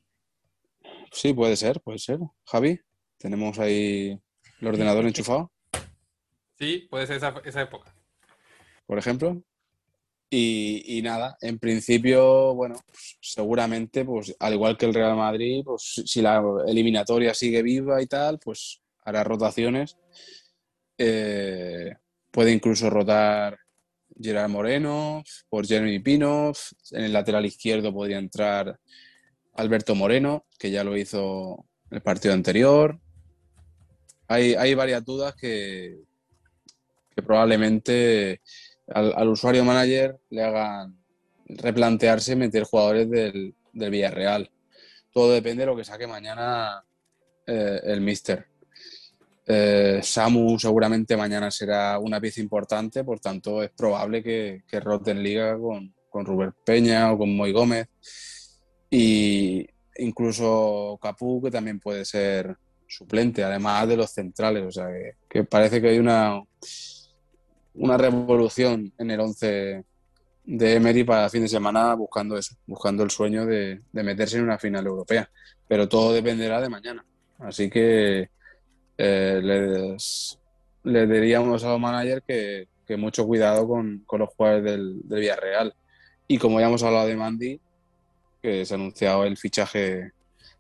Sí, puede ser, puede ser. Javi, tenemos ahí el ordenador enchufado, Sí, puede ser esa, esa época. por ejemplo. Y, y nada, en principio, bueno, pues, seguramente, pues al igual que el Real Madrid, pues si- si la eliminatoria sigue viva y tal, pues hará rotaciones. Eh, puede incluso rotar Gerard Moreno por Jeremy Pino. En el lateral izquierdo podría entrar Alberto Moreno, que ya lo hizo el partido anterior. Hay, hay varias dudas que, que probablemente al, al usuario manager le hagan replantearse meter jugadores del, del Villarreal. Todo depende de lo que saque mañana eh, el Mister. Eh, Samu seguramente mañana será una pieza importante, por tanto es probable que, que rote en liga con, con Rubén Peña o con Moy Gómez. Y incluso Capú, que también puede ser suplente, además de los centrales. O sea, que, parece que hay una, una revolución en el 11 de Emery para el fin de semana buscando eso, buscando el sueño de meterse en una final europea. Pero todo dependerá de mañana. Así que eh, les, les diríamos a los managers que, que mucho cuidado con, con los jugadores del, del Villarreal. Y como ya hemos hablado de Mandy, que se ha anunciado el fichaje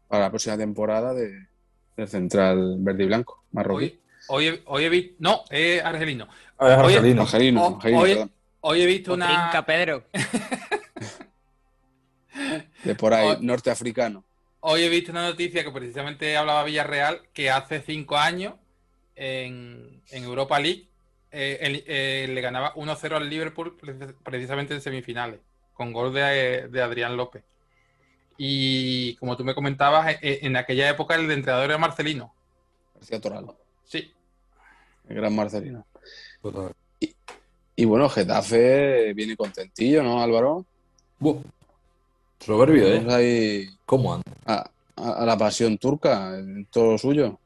para la próxima temporada de, del central verde y blanco, marroquí. Hoy, hoy, he- hoy he visto. No, es argelino. Ah, es Oye, argelino. Angelino, O- Angelino, hoy, hoy he visto una. Trinca Pedro. (laughs) de por ahí, Hoy- norteafricano. Hoy he visto una noticia que precisamente hablaba Villarreal que hace cinco años en, en Europa League eh, el- eh, le ganaba 1-0 al Liverpool precis- precisamente en semifinales, con gol de, de Adrián López. Y como tú me comentabas, eh, en aquella época el entrenador era Marcelino. García Toral, Sí, el gran Marcelino. Total. Y bueno, Getafe viene contentillo, ¿no, Álvaro? Buah. Soberbio, ¿eh? ahí ¿Cómo anda? a, a- a la pasión turca, en todo lo suyo.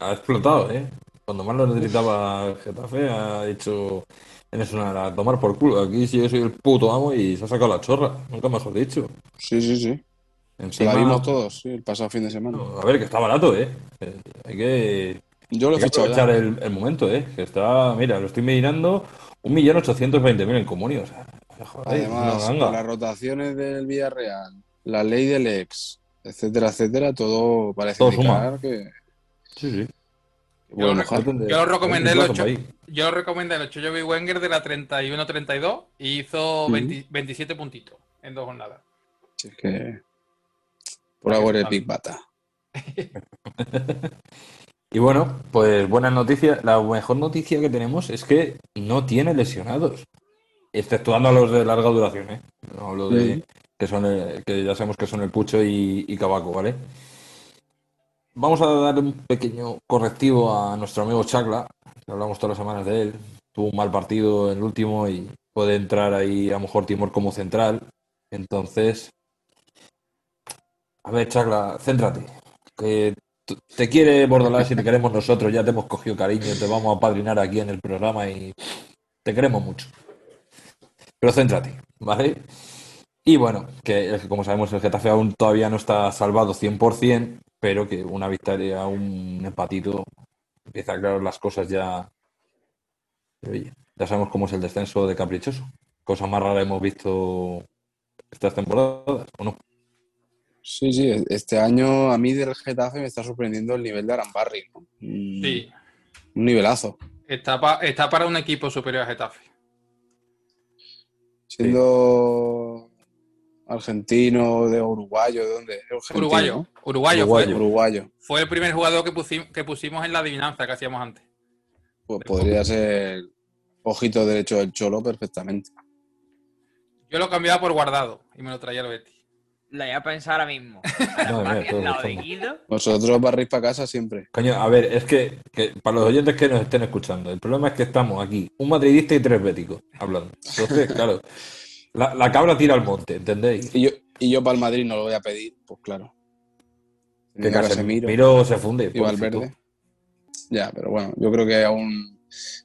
Ha explotado, ¿eh? Cuando más lo necesitaba Getafe, ha dicho en eso nada, tomar por culo. Aquí sí yo soy el puto amo y se ha sacado la chorra, nunca mejor dicho. Sí, sí, sí. Encima, la vimos todos, sí, el pasado fin de semana. A ver, que está barato, ¿eh? Eh, Hay que, Yo lo hay he fichado aprovechar el, el momento, ¿eh? Que está, mira, lo estoy mirando, 1.820.000 en comunio. O sea, Además, las rotaciones del Villarreal, la ley del ex, etcétera, etcétera, todo parece Todo indicar que Sí, sí. puede Yo. Depende- yo lo recomendé el depende ocho. del plazo yo recomendé el 8 Joey Wenger de la 31-32 y hizo Ujú. 20 27 puntitos en dos jornadas. Si es que por algo eres Big Bata. (laughs) Y bueno, pues buenas noticias. La mejor noticia que tenemos es que no tiene lesionados, exceptuando a los de larga duración, ¿eh? No hablo de que son el- que ya sabemos que son el Pucho y, y Cabaco, ¿vale? Vamos a dar un pequeño correctivo a nuestro amigo Chacla, que hablamos todas las semanas de él. Tuvo un mal partido en el último y puede entrar ahí a lo mejor Timor como central. Entonces, a ver, Chacla, céntrate. Que te quiere Bordalás y te queremos nosotros, ya te hemos cogido cariño, te vamos a padrinar aquí en el programa y te queremos mucho. Pero céntrate, ¿vale? Y bueno, que como sabemos el Getafe aún todavía no está salvado 100%, pero que una victoria, un empatito, empieza a aclarar las cosas ya. Oye, ya sabemos cómo es el descenso de Caprichoso. Cosa más rara hemos visto estas temporadas, ¿o no? Sí, sí, este año a mí del Getafe me está sorprendiendo el nivel de Arambarri. ¿no? Sí, Un nivelazo. está, pa- está para un equipo superior a Getafe. Siendo argentino, de uruguayo, ¿de dónde? Uruguayo, ¿no? uruguayo, Uruguayo. Fue, Uruguayo. fue el primer jugador que, pusim- que pusimos en la adivinanza que hacíamos antes. Pues podría ser ojito derecho del Cholo perfectamente. Yo lo cambiaba por guardado y me lo traía el Betis. La iba a pensar ahora mismo. (laughs) No, mira, todo lado de. Guido, Vosotros barréis para casa siempre. Coño, a ver, es que, que para los oyentes que nos estén escuchando, el problema es que estamos aquí, un madridista y tres béticos hablando. Entonces, claro, la, la cabra tira al monte, ¿entendéis? Y yo, y yo para el Madrid no lo voy a pedir, pues claro. Que Casemiro Casemiro se funde. y. Valverde. Ya, pero bueno, yo creo que aún,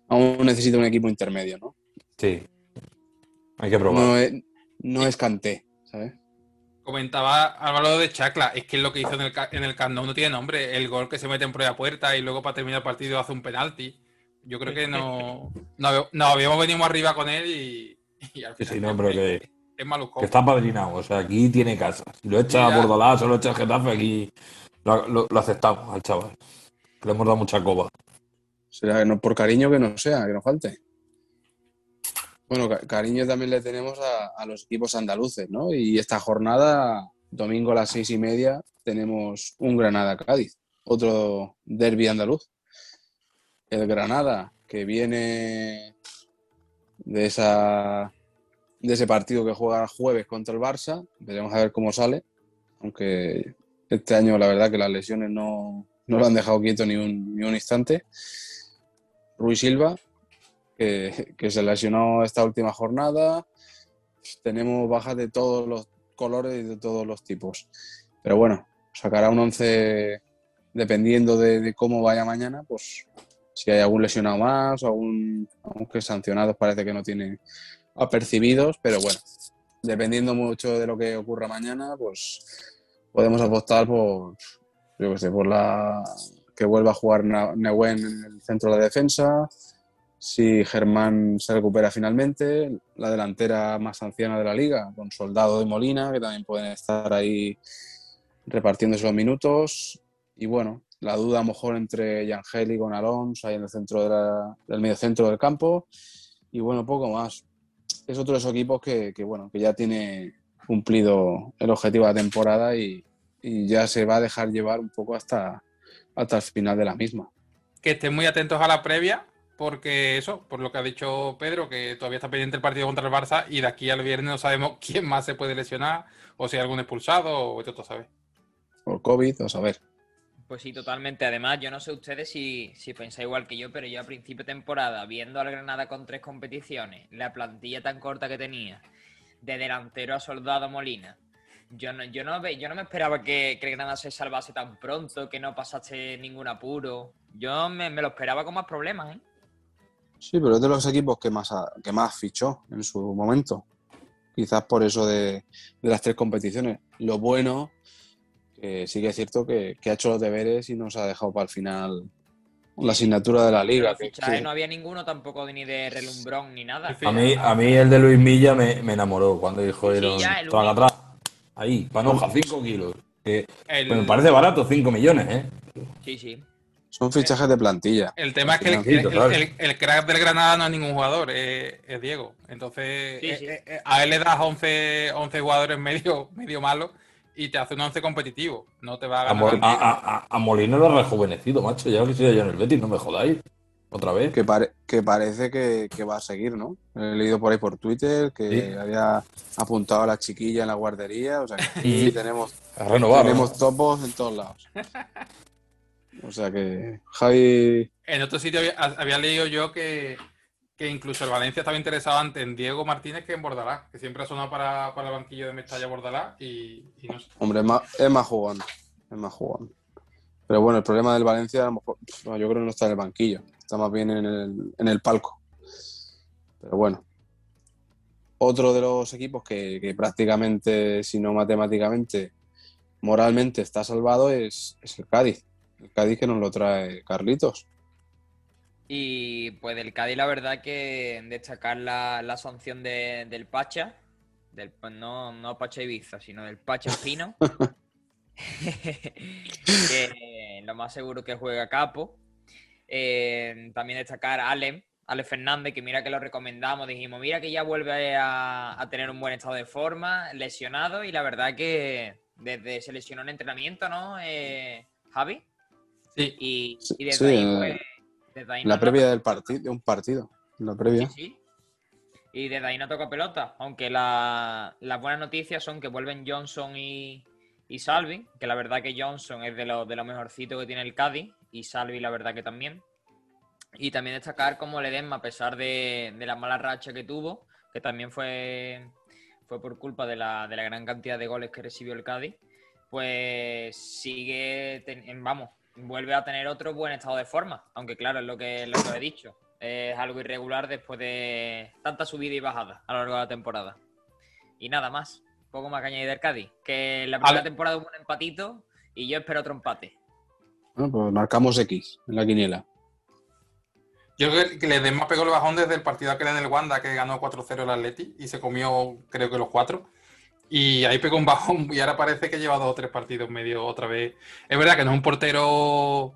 aún necesita un equipo intermedio, ¿no? Sí. Hay que probar. No es, no es ¿sabes? Comentaba Álvaro de Chacla, es que lo que hizo en el, ca- en el Camp Nou no tiene nombre. El gol que se mete en prueba puerta y luego para terminar el partido hace un penalti. Yo creo que no, no, no habíamos venido arriba con él y, y al final sí, no, pero que, es maluco. que está padrinado. O sea, aquí tiene casa. Si lo echa a Bordalás o lo echa a Getafe, aquí lo, lo- lo aceptamos al chaval. Le hemos dado mucha coba. Será que no, por cariño que no sea, que no falte. Bueno, ca- cariño también le tenemos a, los equipos andaluces, ¿no? Y esta jornada, domingo a las seis y media, tenemos un Granada-Cádiz, otro derby andaluz. El Granada, que viene de, esa, de ese partido que juega jueves contra el Barça, veremos a ver cómo sale, aunque este año la verdad que las lesiones no, no lo han dejado quieto ni un, ni un instante. Ruiz Silva, que, que se lesionó esta última jornada. Tenemos bajas de todos los colores y de todos los tipos. Pero bueno, sacará un 11 dependiendo de, cómo vaya mañana, pues si hay algún lesionado más, algún, aunque sancionados parece que no tienen apercibidos, pero bueno, dependiendo mucho de lo que ocurra mañana, pues podemos apostar por, yo qué sé, por la que vuelva a jugar Neuwen en el centro de la defensa, si Germán se recupera finalmente, la delantera más anciana de la liga, con Soldado y Molina, que también pueden estar ahí repartiéndose los minutos. Y bueno, la duda a mejor entre Yangel y con Alonso ahí en el centro de la- del medio centro del campo. Y bueno, poco más. Es otro de esos equipos que, que, bueno, que ya tiene cumplido el objetivo de la temporada y, y ya se va a dejar llevar un poco hasta, hasta el final de la misma. Que estén muy atentos a la previa, porque eso, por lo que ha dicho Pedro, que todavía está pendiente el partido contra el Barça y de aquí al viernes no sabemos (laughs) quién más se puede lesionar o si hay algún expulsado o esto sabes. Por COVID, o saber. Pues sí, totalmente. Además, yo no sé ustedes si, si pensáis igual que yo, pero yo a principio de temporada, viendo al Granada con tres competiciones, la plantilla tan corta que tenía, de delantero a Soldado Molina, yo no, yo no, ve- yo no me esperaba que, que el Granada se salvase tan pronto, que no pasase ningún apuro. Yo me, me lo esperaba con más problemas, ¿eh? Sí, pero es de los equipos que más, ha- que más fichó en su momento. Quizás por eso de, de las tres competiciones. Lo bueno, que sí que es cierto que, que ha hecho los deberes y nos ha dejado para el final la asignatura de la liga. que- que- no había ninguno tampoco ni de relumbrón ni nada. A mí, a mí el de Luis Milla me, me enamoró cuando dijo, Sí, "Eron ya, el traga único. atrás. Ahí, panoja, 5 kilos. El, pues me parece barato, 5 millones, ¿eh? Sí, sí. Son fichajes de plantilla. el tema es que el, el- total. el- el crack del Granada no es ningún jugador, es, es Diego. Entonces, Sí, eh, sí. eh, eh, a él le das 11, 11 jugadores medio, (laughs) medio malos y te hace un 11 competitivo. No te va a A, ganar. A, a- a- a Molino lo ha rejuvenecido, macho. Ya que soy yo en el Betis, no me jodáis. Otra vez. Que, pare- que parece que, que va a seguir, ¿no? He leído por ahí por Twitter que Sí. había apuntado a la chiquilla en la guardería. O sea, que (laughs) Y- tenemos, renovado. tenemos topos en todos lados. (laughs) O sea que Javi En otro sitio había, había leído yo que, que incluso el Valencia estaba interesado antes en Diego Martínez que en Bordalás, que siempre ha sonado para, para el banquillo de Mestalla Bordalás y, y no sé. Hombre, es más, es más jugón. Es más jugón. Pero bueno, el problema del Valencia, a lo mejor, yo creo que no está en el banquillo. Está más bien en el, en el palco. Pero bueno. Otro de los equipos que, que prácticamente, si no matemáticamente, moralmente está salvado es, es el Cádiz. El Cádiz que nos lo trae Carlitos. Y pues del Cádiz, la verdad que destacar la, la sanción de- del Pacha, del, pues, no, no Pacha Ibiza, sino del Pacha Espino, (laughs) (laughs) que lo más seguro que juega Capo. Eh, también destacar a Allen, Alex Fernández, que mira que lo recomendamos, dijimos, mira que ya vuelve a, a tener un buen estado de forma, lesionado, y la verdad que desde se lesionó en entrenamiento, ¿no, eh, Javi? Sí. Y, desde sí, ahí, pues, desde ahí La no- previa del partido, de un partido. La previa. Sí, sí. Y desde ahí no toca pelota. Aunque la- las buenas noticias son que vuelven Johnson y, y Salvi. Que la verdad que Johnson es de lo, de lo mejorcito que tiene el Cádiz. Y Salvi, la verdad que también. Y también destacar como Ledesma, a pesar de, de la mala racha que tuvo, que también fue, fue por culpa de la, de la gran cantidad de goles que recibió el Cádiz, pues sigue, ten- en- vamos, vuelve a tener otro buen estado de forma. Aunque claro, es lo que, lo que he dicho. Es algo irregular después de tanta subida y bajada a lo largo de la temporada. Y nada más, poco más que añadir del Cádiz. Que la primera temporada hubo un empatito y yo espero otro empate. Bueno, pues marcamos X en la quiniela. Yo creo que le den más pegó el bajón desde el partido aquel en el Wanda que ganó 4-0 el Atleti y se comió creo que los cuatro. Y ahí pegó un bajón y ahora parece que lleva dos o tres partidos medio otra vez. Es verdad que no es un portero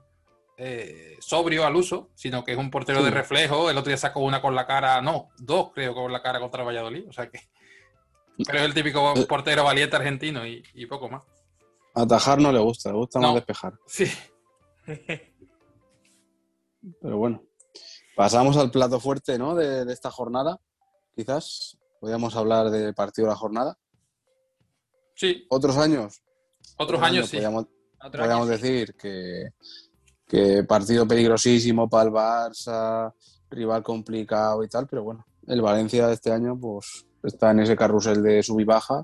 eh, sobrio al uso, sino que es un portero Sí. de reflejo. El otro día sacó una con la cara, no, dos creo con la cara contra Valladolid. O sea que... Pero es el típico Eh. portero valiente argentino y, y poco más. Atajar no le gusta, le gusta No. más despejar. Sí. (laughs) Pero bueno, pasamos al plato fuerte ¿no? de, de esta jornada. Quizás podríamos hablar del partido de la jornada. Sí, Otros años. otros años sí. Podríamos, Otro podríamos año sí. decir que, que partido peligrosísimo para el Barça, rival complicado y tal, pero bueno, el Valencia este año pues está en ese carrusel de sub y baja.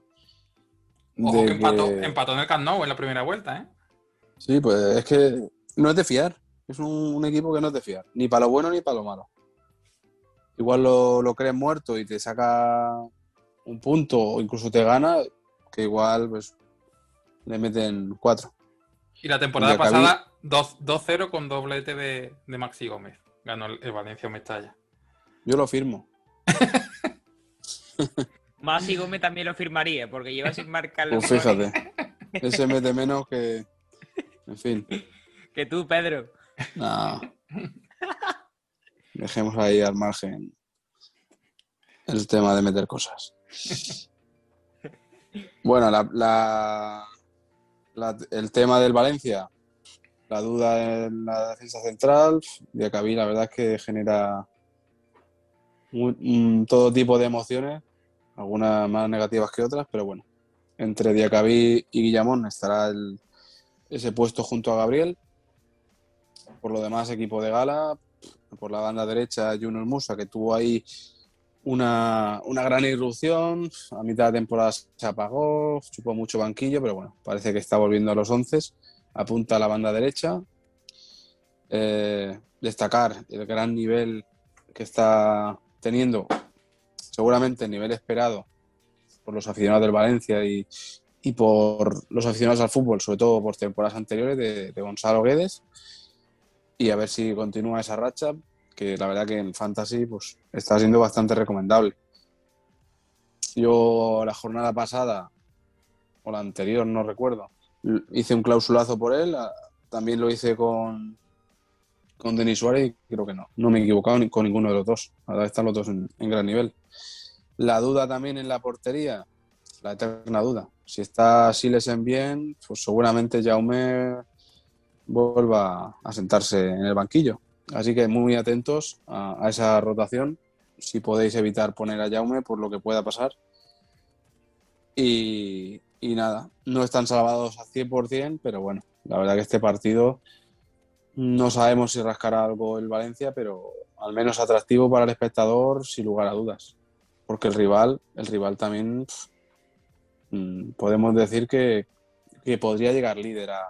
Ojo que empató, que- empató en el Camp Nou en la primera vuelta, ¿eh? Sí, pues es que no es de fiar. Es un, un equipo que no es de fiar. Ni para lo bueno ni para lo malo. Igual lo, lo crees muerto y te saca un punto o incluso te gana, que igual pues le meten cuatro. Y la temporada pasada 2 2-0 con doblete de, de Maxi Gómez. Ganó el, el Valencia Mestalla. Yo lo firmo. (laughs) Masi Gómez también lo firmaría, porque lleva sin marcar los Pues goles fíjate. Ese mete (laughs) menos que. En fin. que tú, Pedro. No. Dejemos ahí al margen el tema de meter cosas. (laughs) Bueno, la, la- el tema del Valencia, la duda en la defensa central, Diacabí la verdad es que genera un- todo tipo de emociones, algunas más negativas que otras, pero bueno, entre Diacabí y Guillamón estará ese puesto junto a Gabriel. Por lo demás, equipo de gala. Por la banda derecha, Junior Musa, que tuvo ahí una, una gran irrupción. A mitad de temporada se apagó, chupó mucho banquillo, pero bueno, parece que está volviendo a los once. Apunta a la banda derecha. Eh, destacar el gran nivel que está teniendo, seguramente el nivel esperado por los aficionados del Valencia y, y por los aficionados al fútbol, sobre todo por temporadas anteriores de, de Gonzalo Guedes. Y a ver si continúa esa racha, que la verdad que en Fantasy pues, está siendo bastante recomendable. Yo la jornada pasada, o la anterior, no recuerdo, hice un clausulazo por él, también lo hice con, con Denis Suárez creo que no. No me he equivocado con ninguno de los dos. Ahora están los dos en, en gran nivel. La duda también en la portería, la eterna duda. Si está Silesen bien, pues seguramente Jaume vuelva a sentarse en el banquillo. Así que muy atentos a, a esa rotación, si podéis evitar poner a Jaume por lo que pueda pasar. Y, nada, no están salvados al 100%, pero bueno, la verdad que este partido no sabemos si rascará algo el Valencia, pero al menos atractivo para el espectador, sin lugar a dudas. Porque el rival, el rival también mm, podemos decir que, que podría llegar líder a,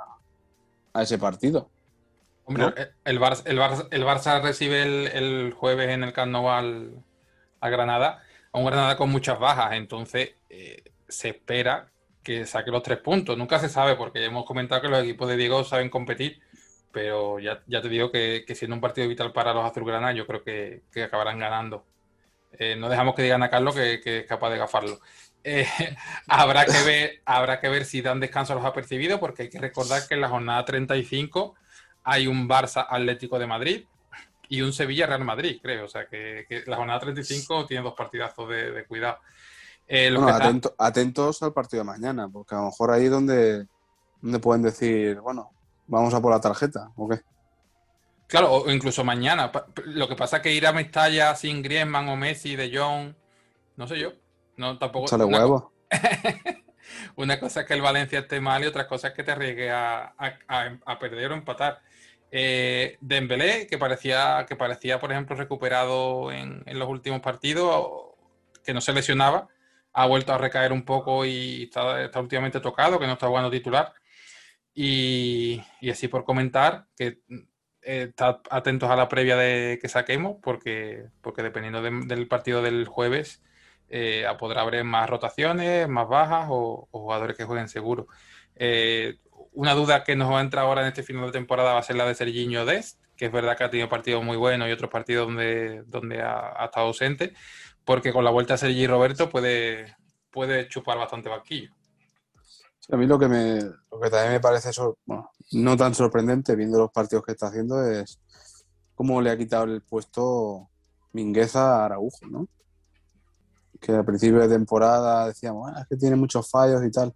a ese partido. Hombre, ¿No? el, Barça, el, Barça, el Barça recibe el, el jueves en el Camp Nou al, al Granada, a un Granada con muchas bajas, entonces eh, se espera que saque los tres puntos. Nunca se sabe porque hemos comentado que los equipos de Diego saben competir, pero ya, ya te digo que, que siendo un partido vital para los azulgrana, yo creo que, que acabarán ganando. Eh, no dejamos que digan a Carlos que, que es capaz de gafarlo. Eh, (laughs) habrá, que ver, habrá que ver si dan descanso a los apercibidos, porque hay que recordar que en la jornada 35 hay un Barça Atlético de Madrid y un Sevilla-Real Madrid, creo. O sea, que, que la jornada 35 tiene dos partidazos de, de cuidado. Eh, Bueno, están- atentos al partido de mañana, porque a lo mejor ahí donde, donde pueden decir, bueno, vamos a por la tarjeta, ¿o qué? Claro, o incluso mañana. Lo que pasa es que ir a Mestalla sin Griezmann o Messi, De Jong, no sé yo. No, tampoco. Échale una, huevos. (laughs) una cosa es que el Valencia esté mal y otra cosa es que te arriesgue a, a- a- a perder o empatar. Eh, Dembélé, que parecía, que parecía, por ejemplo, recuperado en, los últimos partidos, que no se lesionaba, ha vuelto a recaer un poco y está, últimamente tocado, que no está jugando titular. Y, así por comentar, que eh, estad atentos a la previa de que saquemos, porque, porque dependiendo de- del partido del jueves, eh, podrá haber más rotaciones, más bajas o, o jugadores que jueguen seguro. Eh, una duda que nos va a entrar ahora en este final de temporada va a ser la de Serginho Dest, que es verdad que ha tenido partidos muy buenos y otros partidos donde, donde ha, estado ausente, porque con la vuelta a Sergi Roberto puede, puede chupar bastante banquillo. A mí lo que, me, lo que también me parece, no tan sorprendente viendo los partidos que está haciendo es cómo le ha quitado el puesto Mingueza a Araujo, ¿no? Que al principio de temporada decíamos, "Ah, es que tiene muchos fallos y tal,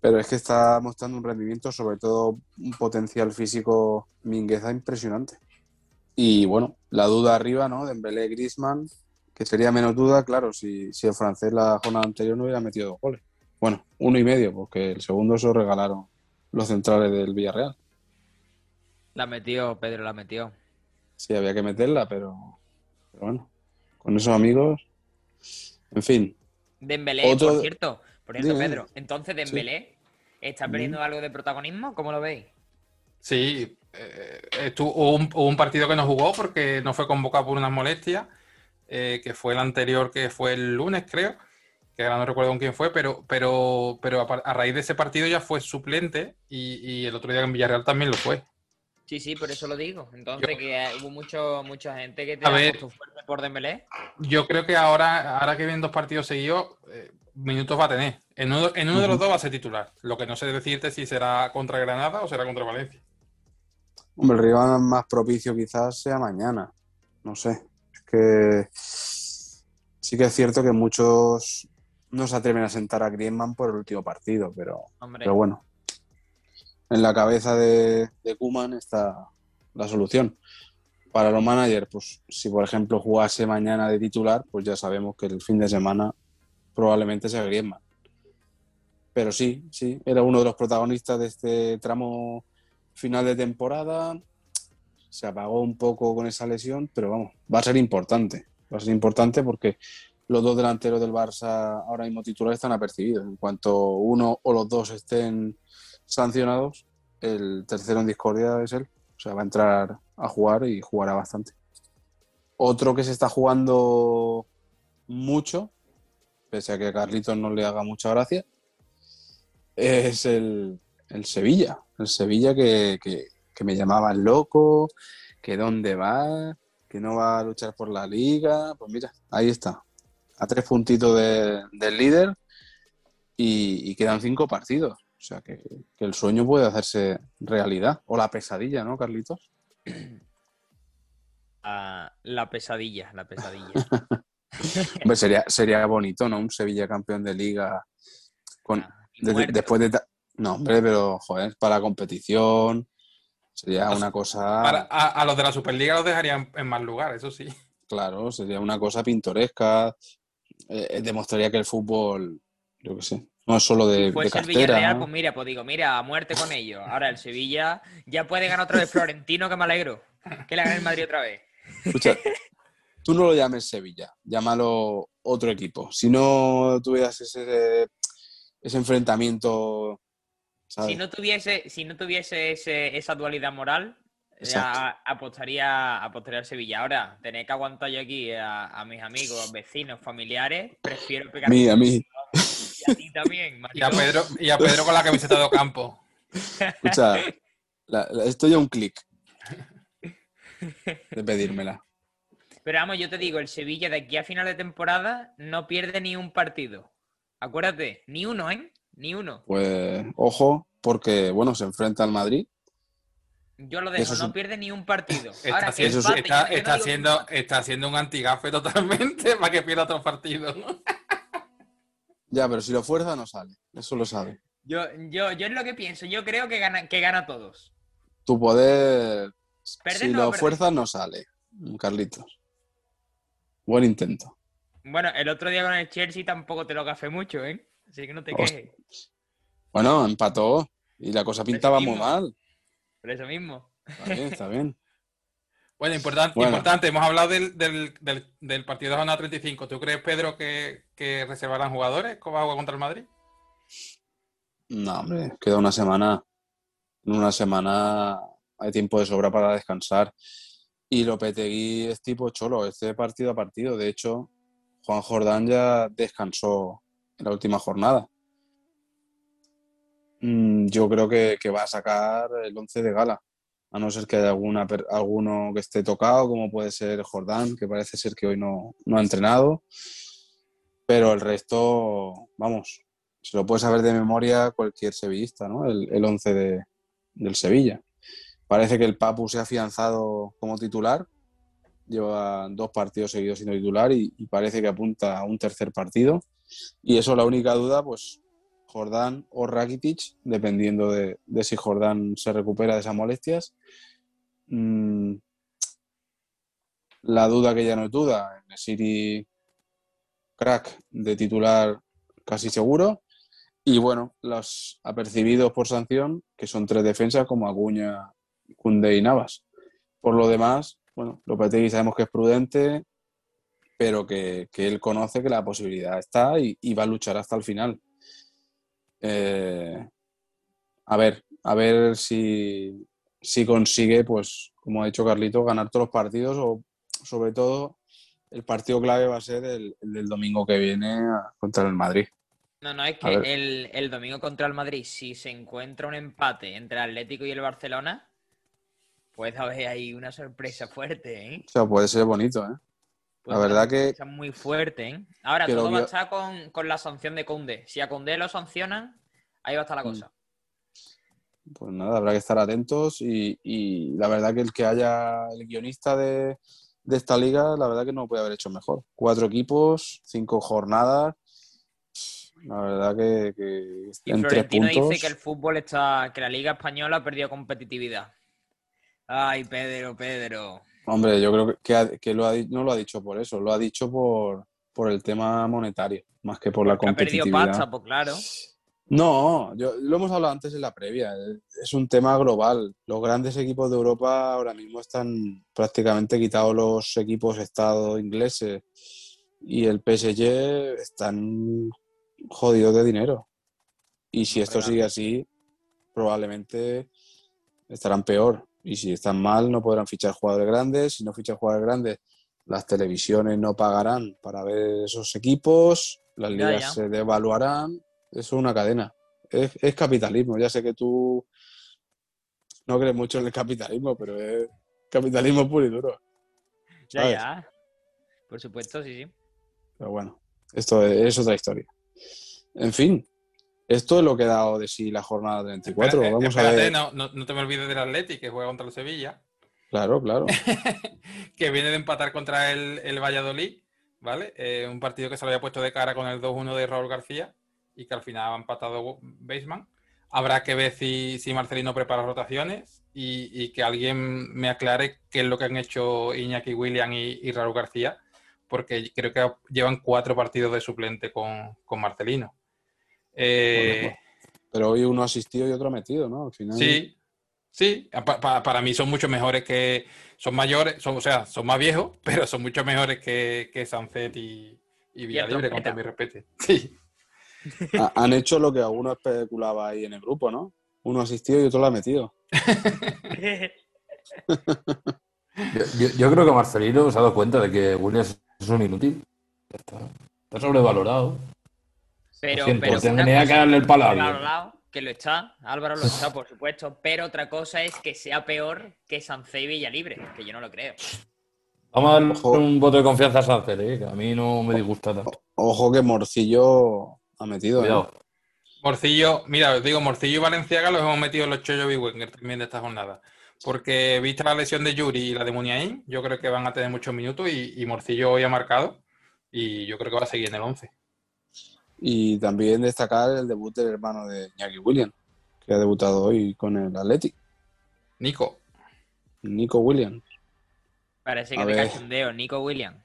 pero es que está mostrando un rendimiento, sobre todo un potencial físico Mingueza impresionante. Y bueno, la duda arriba, ¿no? Dembélé Griezmann, que sería menos duda, claro, si, si el francés la jornada anterior no hubiera metido dos goles. Bueno, uno y medio, porque el segundo se lo regalaron los centrales del Villarreal. La metió, Pedro, la metió. Sí, había que meterla, pero, pero bueno, con esos amigos, en fin. Dembélé, Otro- por cierto, por cierto, Dime, Pedro, entonces Dembélé está perdiendo algo de protagonismo, ¿cómo lo veis? Sí, eh, estuvo- hubo, un, hubo un partido que no jugó porque no fue convocado por unas molestias, eh, que fue el anterior, que fue el lunes, creo, que ahora no recuerdo con quién fue, pero, pero, pero a, raíz de ese partido ya fue suplente y, y el otro día en Villarreal también lo fue. Sí, sí, por eso lo digo. Entonces, Yo- que hubo mucho, mucha gente que te A ha ver. puesto fuerte por Dembélé. Yo creo que ahora, ahora que vienen dos partidos seguidos, eh, minutos va a tener. En uno, en uno de los dos va a ser titular. Lo que no sé decirte si será contra Granada o será contra Valencia. Hombre, el rival más propicio quizás sea mañana. No sé. Es que sí que es cierto que muchos no se atreven a sentar a Griezmann por el último partido, pero, Hombre, pero bueno. En la cabeza de, de Koeman está la solución. Para los managers, pues si por ejemplo jugase mañana de titular, pues ya sabemos que el fin de semana probablemente sea Griezmann. Pero sí, sí, era uno de los protagonistas de este tramo final de temporada. Se apagó un poco con esa lesión, pero vamos, va a ser importante. Va a ser importante porque los dos delanteros del Barça ahora mismo titulares están apercibidos. En cuanto uno o los dos estén sancionados, el tercero en discordia es él. O sea, va a entrar a jugar y jugará bastante. Otro que se está jugando mucho, pese a que a Carlitos no le haga mucha gracia, es el, el Sevilla. El Sevilla que, que, que me llamaban loco, que dónde va, que no va a luchar por la liga. Pues mira, ahí está. A tres puntitos de- del líder y, y quedan cinco partidos. O sea que, que el sueño puede hacerse realidad. O la pesadilla, ¿no, Carlitos? (clears throat) ah, la pesadilla, la pesadilla. (laughs) Hombre, sería, sería bonito, ¿no? Un Sevilla campeón de liga con, Ah, de- después de... No, hombre, pero, joder, para la competición sería una cosa... Para- a, a los de la Superliga los dejarían en mal lugar, eso sí. Claro, sería una cosa pintoresca. eh, demostraría que el fútbol, yo qué sé, no es solo de, Si de el. Villarreal, ¿no? pues mira, pues digo, mira, a muerte con ellos. Ahora el Sevilla ya puede ganar otra vez Florentino, que me alegro. Que le gane el Madrid otra vez. Escucha, (laughs) tú no lo llames Sevilla, llámalo otro equipo. Si no tuvieras ese, ese enfrentamiento, ¿sabes? Si no tuviese, si no tuviese ese- esa dualidad moral, ya apostaría, apostaría al Sevilla. Ahora, tener que aguantar yo aquí a, a mis amigos, vecinos, familiares, prefiero A pegar mí, a mí. y a ti también, (laughs) Y a. Pedro, y a Pedro con la camiseta de Ocampo. Escucha, la- la- estoy a un clic de pedírmela. Pero vamos, yo te digo, el Sevilla de aquí a final de temporada no pierde ni un partido. Acuérdate, ni uno, ¿eh? Ni uno. Pues ojo, porque bueno, se enfrenta al Madrid Yo lo dejo, Eso no un- pierde ni un partido. Está, Ahora, que haciendo, eso es- empate, está, no haciendo, está haciendo un antigafe (laughs) totalmente para que pierda otro partido, ¿no? Ya, pero si lo fuerza no sale. Eso lo sabe. Yo, yo, yo es lo que pienso. Yo creo que gana, que gana todos. Tu poder, Perder si no lo perder. fuerzas, no sale. Carlitos. Buen intento. Bueno, el otro día con el Chelsea tampoco te lo gafé mucho, ¿eh? Así que no te quejes. Bueno, empató y la cosa pintaba muy mal. Por eso mismo. Está bien, está bien. (laughs) Bueno, importante, Bueno. importante, hemos hablado del, del, del, del partido de jornada 35. ¿Tú crees, Pedro, que, que reservarán jugadores con agua contra el Madrid? No, hombre, queda una semana. En una semana hay tiempo de sobra para descansar. Y Lopetegui es tipo cholo, es de partido a partido. De hecho, Juan Jordán ya descansó en la última jornada. Mm, Yo creo que, que va a sacar el 11 de gala, a no ser que haya alguna, alguno que esté tocado, como puede ser Jordán, que parece ser que hoy no, no ha entrenado. Pero el resto, vamos, se lo puede saber de memoria cualquier sevillista, ¿no? El, el 11 de, del Sevilla. Parece que el Papu se ha afianzado como titular, lleva dos partidos seguidos siendo titular y, parece que apunta a un tercer partido. Y eso la única duda, pues Jordán o Rakitic, dependiendo de, de si Jordán se recupera de esas molestias. Mm, la duda que ya no es duda, Siri crack de titular casi seguro. Y bueno, los apercibidos por sanción, que son tres defensas como Acuña, Cunde y Navas. Por lo demás, bueno, Lopetegui sabemos que es prudente, pero que, que él conoce que la posibilidad está y, y va a luchar hasta el final. Eh, a ver, a ver si, si consigue, pues, como ha dicho Carlito, ganar todos los partidos o sobre todo el partido clave va a ser el, el del domingo que viene contra el Madrid. No, no, es que el, el domingo contra el Madrid, si se encuentra un empate entre el Atlético y el Barcelona, puede haber ahí una sorpresa fuerte, ¿eh? O sea, puede ser bonito, ¿eh? Puede La verdad que- sorpresa muy fuerte, ¿eh? Ahora, que todo va a estar con, con la sanción de Conde. Si a Conde lo sancionan, ahí va a estar la Mm. cosa. Pues nada, habrá que estar atentos y, y la verdad que el que haya el guionista de, de esta liga, la verdad que no puede haber hecho mejor. Cuatro equipos, cinco jornadas. La verdad que, que Y Florentino puntos. dice que el fútbol está, que la Liga Española ha perdido competitividad. Ay, Pedro, Pedro. Hombre, yo creo que, lo ha, no lo ha dicho por eso, lo ha dicho por, por el tema monetario, más que por la Que ha perdido competitividad. pasta, pues claro. No, yo, lo hemos hablado antes en la previa. Es un tema global. Los grandes equipos de Europa ahora mismo están prácticamente quitados los equipos Estado ingleses y el PSG están jodidos de dinero. Y si esto sigue así, probablemente estarán peor. Y si están mal, no podrán fichar jugadores grandes. Si no fichan jugadores grandes, las televisiones no pagarán para ver esos equipos, las ligas ya. se devaluarán. Eso es una cadena. Es, es capitalismo. Ya sé que tú no crees mucho en el capitalismo, pero es capitalismo puro y duro. Ya, ya. Por supuesto, sí, sí. Pero bueno, esto es, es otra historia. En fin, esto es lo que ha dado de sí la jornada 34. Espera- eh, Vamos a espérate, ver. no, no- no te me olvides del Atleti, que juega contra el Sevilla, Claro, claro. (laughs) que viene de empatar contra el, el Valladolid, ¿vale? Eh, un partido que se lo había puesto de cara con el 2-1 de Raúl García y que al final ha empatado Baseman. Habrá que ver si, si Marcelino prepara rotaciones y, y que alguien me aclare qué es lo que han hecho Iñaki William y, y Raúl García, porque creo que llevan cuatro partidos de suplente con, con Marcelino. Eh, Bueno, Pero hoy uno asistido y otro metido, ¿no? Al final. Sí, sí, pa- pa- para mí son mucho mejores que. Son mayores, son, o sea, son más viejos, (laughs) pero son mucho mejores que, que Sancet y, y Villalibre, con todo mi respeto. (laughs) Sí, Ha- Han hecho lo que alguno especulaba ahí en el grupo, ¿no? Uno asistido y otro lo ha metido. (laughs) Yo, yo- yo creo que Marcelino se ha dado cuenta de que Williams es un inútil. Está sobrevalorado. Pero, siento, pero tenía una que darle el palo a por alguien. otro lado, que lo está, Álvaro lo está, por supuesto, pero otra cosa es que sea peor que Sancé y Villalibre, que yo no lo creo. Vamos a darle Ojo. un voto de confianza a Sánchez, ¿eh? que a mí no me disgusta tanto. Ojo que Morcillo ha metido. ¿eh? Cuidado. Morcillo, mira, os digo, Morcillo y Valenciaga los hemos metido en los chollos Big Wenger también de esta jornada. Porque vista la lesión de Yuri y la de Muniain, yo creo que van a tener muchos minutos y, y Morcillo hoy ha marcado y yo creo que va a seguir en el 11. Y también destacar el debut del hermano de Iñaki Williams, que ha debutado hoy con el Athletic, Nico, Nico Williams. Parece A que te ver. cachondeo, Nico Williams.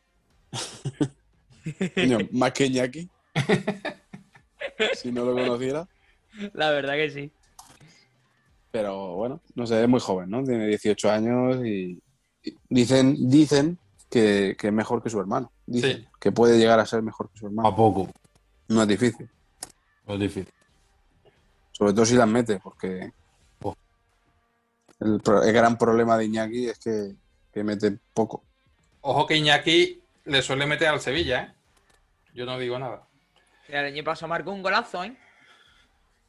(laughs) Coño, más que Iñaki. (laughs) si no lo conociera. La verdad que sí. Pero bueno, no sé, es muy joven, ¿no? Tiene 18 años y y dicen, dicen que, que es mejor que su hermano. Dicen Sí. que puede llegar a ser mejor que su A hermano. poco. No es difícil. No es difícil. Sobre todo si las mete, porque Oh. el, gran problema de Iñaki es que, que mete poco. ojo que Iñaki le suele meter al Sevilla, ¿eh? Yo no digo nada. El año pasado marcó un golazo, ¿eh?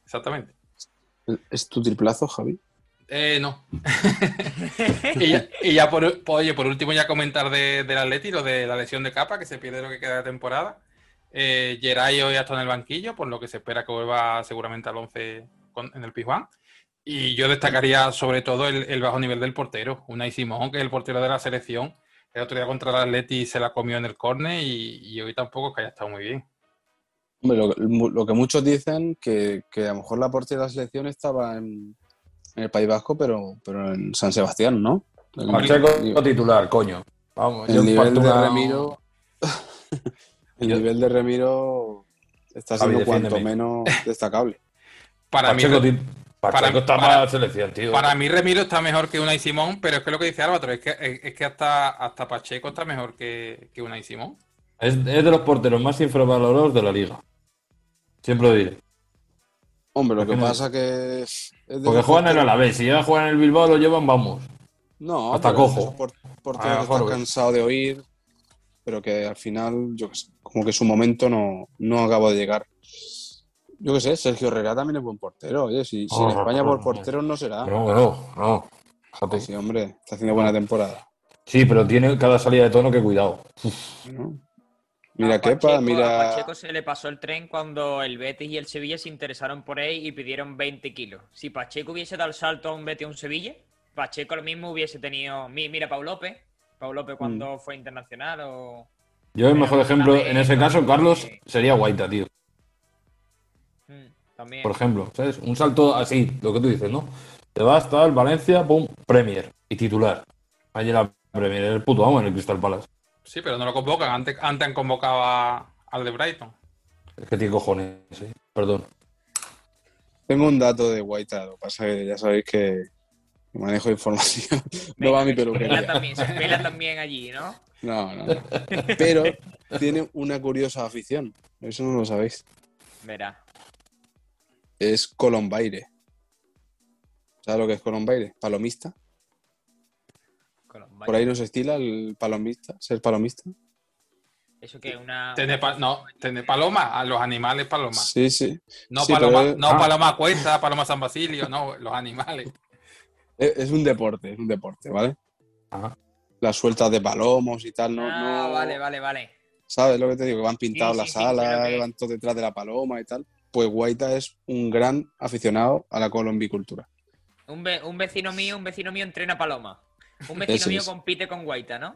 Exactamente. ¿Es tu triplazo, Javi? Eh, no. (laughs) y ya, y ya por, por- oye, por último, ya comentar de, del Atleti, lo de la lesión de capa, que se pierde lo que queda de temporada. Eh, Geray hoy está en el banquillo, por lo que se espera que vuelva seguramente al 11 con- en el Pizjuán. Y yo destacaría sobre todo el, el bajo nivel del portero, Unai Simón, que es el portero de la selección. El otro día contra el Atleti se la comió en el córner y, y hoy tampoco es que haya estado muy bien. Hombre, lo, que- lo que muchos dicen que, que a lo mejor la portería de la selección estaba en, en el País Vasco, pero, pero en San Sebastián, ¿no? El, Pacheco el- titular, coño. Vamos, yo el nivel parto de Remiro. (laughs) el Yo- nivel de Remiro está Javi, siendo cuanto menos (laughs) destacable. Para mí, Pacheco, está para- selección, tío. Para mí Remiro está mejor que Unai Simón, pero es que lo que dice Álvaro es que, es, es que hasta, hasta Pacheco está mejor que, que Unai Simón. Es, es de los porteros más infravalorados de la liga. Siempre lo diré. Hombre, lo ¿Por que pasa que. es de Porque juegan en Alavés. Si ya juegan en el Bilbao, lo llevan, vamos. No, hasta cojo. por- A estás ¿ves? cansado de oír, pero que al final, yo qué sé, como que su momento no, no acaba de llegar. Yo qué sé, Sergio Herrera también es buen portero. Oye, si, si en Oh, España no, por no. porteros no será. No, no, no. Fíjate. Sí, hombre, está haciendo buena temporada. Sí, pero tiene cada salida de tono que cuidado. ¿no? Mira, A Kepa, Pacheco- A mira. Pacheco se le pasó el tren cuando el Betis y el Sevilla se interesaron por él y pidieron 20 kilos. Si Pacheco hubiese dado el salto a un Betis o un Sevilla, Pacheco lo mismo hubiese tenido. mi- Mira, Pau López. Pau López cuando fue internacional o. Yo el mejor ejemplo en ese caso, Carlos, sería Guaita, tío. Mm, También. Por ejemplo, ¿sabes? Un salto así, lo que tú dices, ¿no? Te vas, tal, Valencia, pum, Premier y titular. Allí la Premier, el puto amo en el Crystal Palace. Sí, pero no lo convocan. Antes, antes han convocado a- al de Brighton. Es que tiene cojones, ¿eh? Perdón. Tengo un dato de Guaita, lo que pasa es que ya sabéis que manejo información. (laughs) no va a mi Venga, se pela peluquería. también, se pela también allí, ¿no? (laughs) No, no, no. Pero tiene una curiosa afición. Eso no lo sabéis. Verá. Es Colombaire. ¿Sabes lo que es Colombaire? Palomista. Colombaire. Por ahí no se estila el palomista, ser palomista. Eso que es una. Tener pa- no, tener paloma, a los animales paloma. Sí, sí. No Sí, paloma, pero- no ah. paloma cuesta, paloma San Basilio, no, los animales. Es, un deporte, es un deporte, ¿vale? Ajá. Las sueltas de palomos y tal, no, ah, no- vale, vale, vale. ¿Sabes lo que te digo? Que van pintados Sí, las sí, alas, van todos detrás de la paloma y tal. Pues Guaita es un gran aficionado a la colombicultura. Un, ve- un vecino mío, un vecino mío entrena paloma. Un vecino Eso mío es. compite con Guaita, ¿no?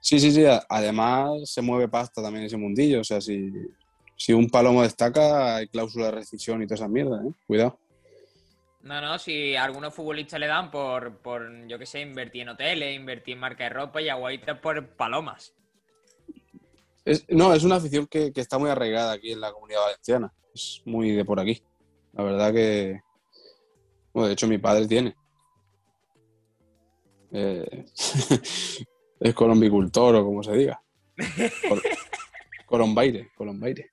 Sí, sí, sí. Además, se mueve pasta también ese mundillo. O sea, si, si un palomo destaca, hay cláusula de rescisión y toda esa mierda, ¿eh? Cuidado. No, no, si a algunos futbolistas le dan por, por yo qué sé, invertir en hoteles, invertir en marca de ropa y a Guaita por palomas. Es- no, es una afición que, que está muy arraigada aquí en la comunidad valenciana. Es muy de por aquí. La verdad que. Bueno, de hecho, mi padre tiene. Eh, (laughs) es colombicultor o como se diga. Col- (laughs) colombaire, colombaire.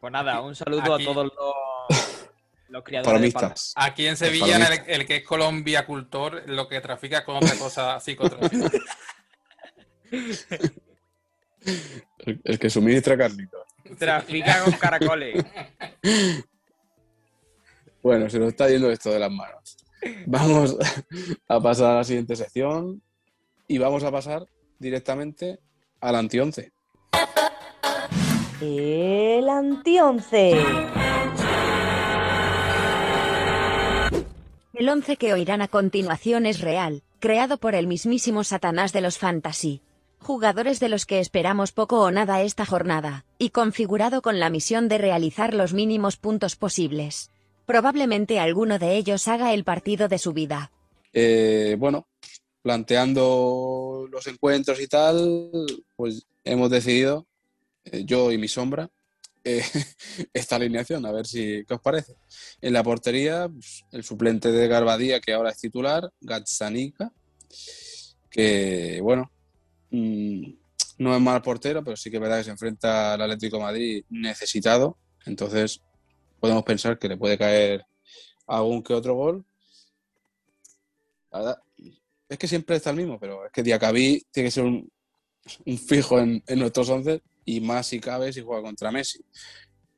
Pues nada, un saludo Aquí- a todos los, los criadores de palomas. Palomistas. Aquí en Sevilla, el, el que es colombiacultor, lo que trafica es con otra cosa (laughs) psicotrópica. El, el que suministra Carlitos. Trafica con caracoles. Bueno, se nos está yendo esto de las manos. Vamos a pasar a la siguiente sección y vamos a pasar directamente al anti-11. El antionce. El once que oirán a continuación es real, creado por el mismísimo Satanás de los Fantasy. Jugadores de los que esperamos poco o nada esta jornada, y configurado con la misión de realizar los mínimos puntos posibles. Probablemente alguno de ellos haga el partido de su vida. Eh, bueno, planteando los encuentros y tal, pues hemos decidido, eh, yo y mi sombra, eh, (laughs) esta alineación, a ver si qué os parece. En la portería, pues, el suplente de Garbadía, que ahora es titular, Gatsanika, que bueno, mm, no es mal portero, pero sí que es verdad que se enfrenta al Atlético Madrid necesitado, entonces podemos pensar que le puede caer algún que otro gol. La verdad, es que siempre está el mismo, pero es que Diacabí tiene que ser un, un fijo en, en nuestros once y más si cabe si juega contra Messi.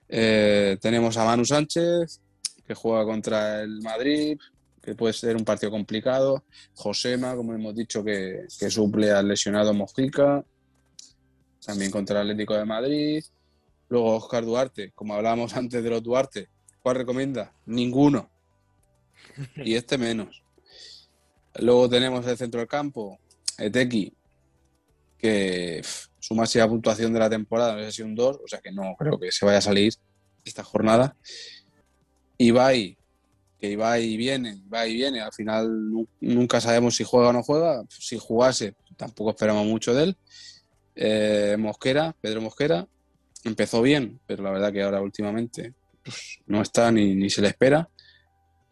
Eh, tenemos a Manu Sánchez, que juega contra el Madrid, que puede ser un partido complicado. Josema, como hemos dicho, que, que suple al lesionado Mojica, también contra el Atlético de Madrid. Luego Oscar Duarte, como hablábamos (laughs) antes de los Duarte, ¿cuál recomienda? Ninguno. Y este menos. Luego tenemos el centro del campo, Eteki, que su máxima puntuación de la temporada no sé si un 2, o sea que no creo que se vaya a salir esta jornada. Ibai, que Ibai viene, Ibai viene, al final nu- nunca sabemos si juega o no juega. Si jugase, tampoco esperamos mucho de él. Eh, Mosquera, Pedro Mosquera, empezó bien, pero la verdad que ahora últimamente pues, no está ni, ni se le espera.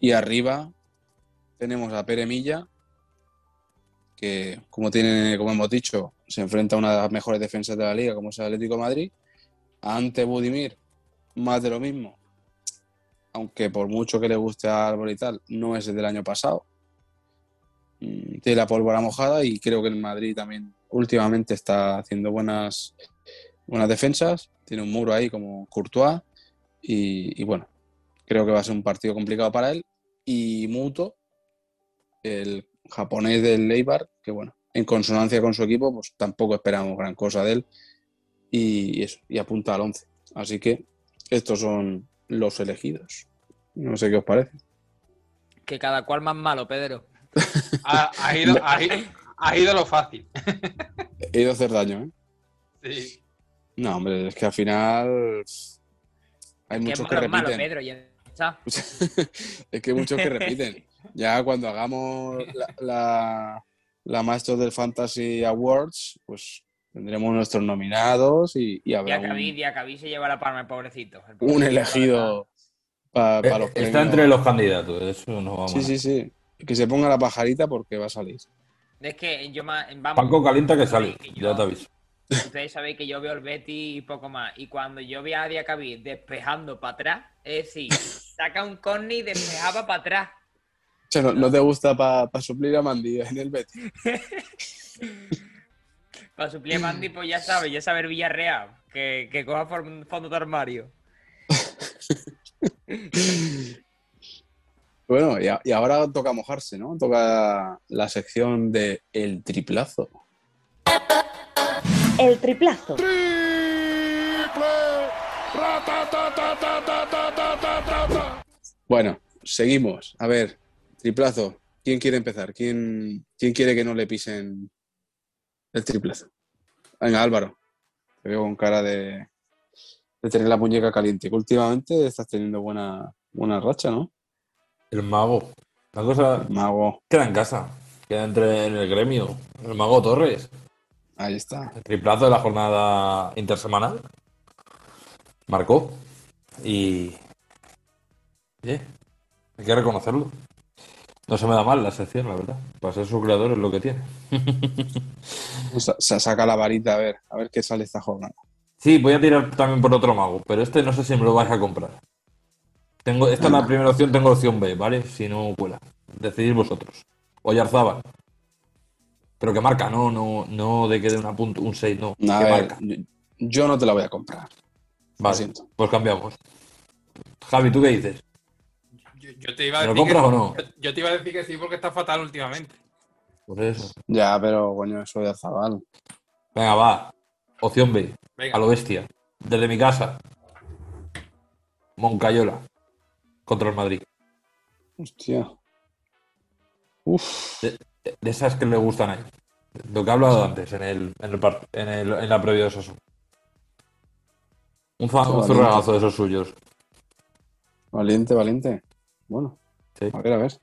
Y arriba tenemos a Pere Milla, que como tiene, como hemos dicho, se enfrenta a una de las mejores defensas de la liga, como es el Atlético Madrid. Ante Budimir, más de lo mismo. Aunque por mucho que le guste a Álvaro y tal, no es el del año pasado. Mm, Tiene la pólvora mojada y creo que el Madrid también últimamente está haciendo buenas, buenas defensas. Tiene un muro ahí como Courtois. Y, y bueno, creo que va a ser un partido complicado para él. Y Muto, el japonés del Leibar, que bueno, en consonancia con su equipo, pues tampoco esperamos gran cosa de él. Y, y eso, y apunta al 11. Así que estos son los elegidos. No sé qué os parece. Que cada cual más malo, Pedro. (laughs) Ha, ha ido, ha, ido, ha ido lo fácil. He ido a hacer daño, ¿eh? Sí. No, hombre, es que al final hay muchos que malo, repiten. Pedro, ya está. (laughs) es que hay muchos que repiten. Ya cuando hagamos la, la, la Masters del Fantasy Awards, pues tendremos nuestros nominados y, y habrá Diacabí, se lleva la palma, el pobrecito. El un elegido para los Está premios. entre los candidatos, eso no vamos. Sí, sí, sí. Que se ponga la pajarita porque va a salir. Es que yo más. Vamos, Paco calienta que sale, que yo- ya te aviso. Ustedes sabéis que yo veo el Betty y poco más. Y cuando yo vi a Diacabí despejando para atrás, es decir, saca un corny y despejaba para atrás. Sea, no, no te gusta para suplir a Mandy en el Betis. (laughs) Para suplir a Mandy, pues ya sabes, ya saber Villarreal. Que, que coja fondo de armario. (laughs) Bueno, y, a- y ahora toca mojarse, ¿no? Toca la sección de El Triplazo. El triplazo. Bueno, seguimos. A ver, triplazo. ¿Quién quiere empezar? ¿Quién, quién quiere que no le pisen el triplazo? Venga, Álvaro. Te veo con cara de, de tener la muñeca caliente. Que últimamente estás teniendo buena, buena racha, ¿no? El mago. La cosa Mago. queda en casa, queda entre en el gremio. El mago Torres. Ahí está. El triplazo de la jornada intersemanal. Marcó. Y. Oye, hay que reconocerlo. No se me da mal la sección, la verdad. Para ser su creador es lo que tiene. (laughs) Sa- saca la varita a ver, a ver qué sale esta jornada. Sí, voy a tirar también por otro mago, pero este no sé si me lo vais a comprar. Tengo, esta es la primera opción, tengo opción B, ¿vale? Si no cuela. Decidid vosotros. Oyarzábal. Pero que marca, no, no, no de que de una punto, un 6, no. A que ver, marca. yo, no te la voy a comprar. Lo Vale, siento. pues cambiamos. Javi, ¿tú qué dices? Yo, yo te iba a ¿Me lo decir que, compras o no? yo, yo te iba a decir que sí porque está fatal últimamente. Por eso. Ya, pero coño, eso de Arzabal. Venga, va. Opción B. Venga. A lo bestia. Desde mi casa. Moncayola. Contra el Madrid. Hostia. Uf, De esas que le gustan a él. Lo que he hablado antes en el, en el, en el- en la previa de Osasuna. Un, fa- Qué un de esos suyos. valiente, valiente. Bueno, Sí. a ver, a ver.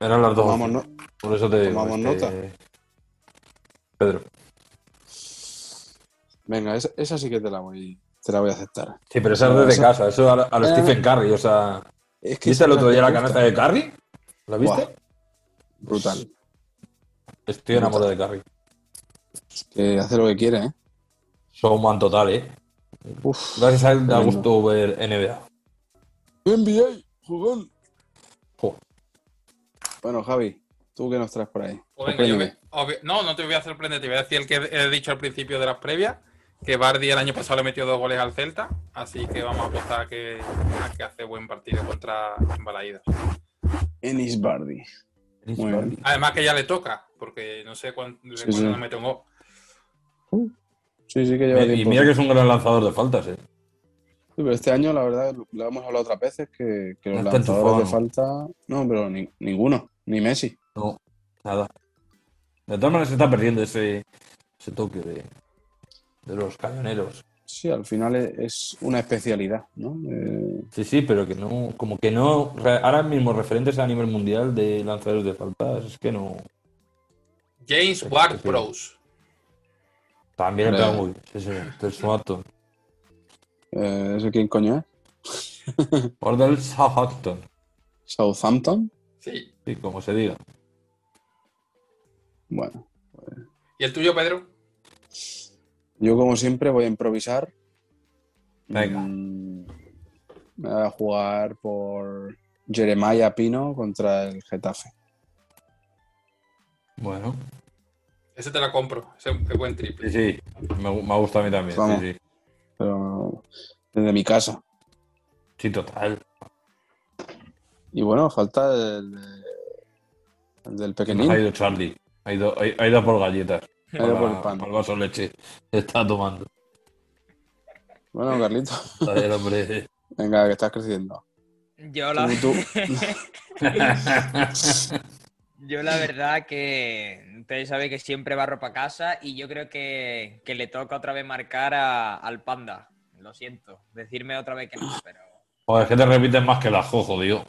Eran las dos. Tomamos, no- Por eso te digo. tomamos este, nota. Pedro. Venga, esa, esa sí que te la voy, te la voy a aceptar. Sí, pero esa es desde esa- casa. Eso a, lo- a lo Eh, Stephen Curry. O sea, Es que ¿viste el otro día la canasta de Curry? ¿La viste? Buah. Brutal. Estoy enamorado de Curry. Que hace lo que quiere, ¿eh? Showman total, ¿eh? Uf. Gracias a él da gusto ver NBA. NBA, jugón. Bueno, Javi, ¿tú qué nos traes por ahí? Pues venga, yo Sorpréndeme. me- obvi- no, no te voy a sorprender, te voy a decir el que he dicho al principio de las previas, que Bardi el año pasado le metió dos goles al Celta, así que vamos a apostar a que, a que hace buen partido contra Balaídas. Ennis Bardi. Muy bien. Además que ya le toca, porque no sé cuándo, Sí, cuándo sí. le mete un gol. Sí, sí que lleva Y tiempo. mira que es un gran lanzador de faltas, ¿eh? Sí, pero este año, la verdad, lo hemos hablado otras veces, que, que los lanzadores de falta... No, pero ni- ninguno. Ni Messi. No, nada. De todas maneras se está perdiendo ese, ese toque de, de los cañoneros. Sí, al final es, es una especialidad, ¿no? Eh, Sí, sí, pero que no, como que no, ahora mismo referentes a nivel mundial de lanzadores de faltas, es que no, James Sí, Ward sí. Prowse. también está muy, sí, sí, Southampton. Eh, ¿Ese quién coño es? (laughs) Del Southampton, Southampton. Sí. sí, como se diga. Bueno, ¿Y el tuyo, Pedro? yo como siempre voy a improvisar. Venga. Mm, Me voy a jugar por Jeremiah Pino contra el Getafe. Bueno, Ese te la compro, ese es buen sí, triple. sí, me, gu- me ha gustado a mí también, Vamos. sí, sí. Pero desde mi casa. Sí, total. Y bueno, falta el, el del pequeñín. nos ha ido Charlie, ha ido, ha, ido por galletas, Ha ido por el pan. para el vaso de leche, está tomando. Bueno, Carlito, Joder, hombre. venga, que estás creciendo. Yo la, Tú- (laughs) (laughs) yo la verdad que ustedes saben que siempre barro para casa y yo creo que, que le toca otra vez marcar a- al panda. Lo siento, decirme otra vez que no, pero Joder, es que te repites más que la jojo, tío.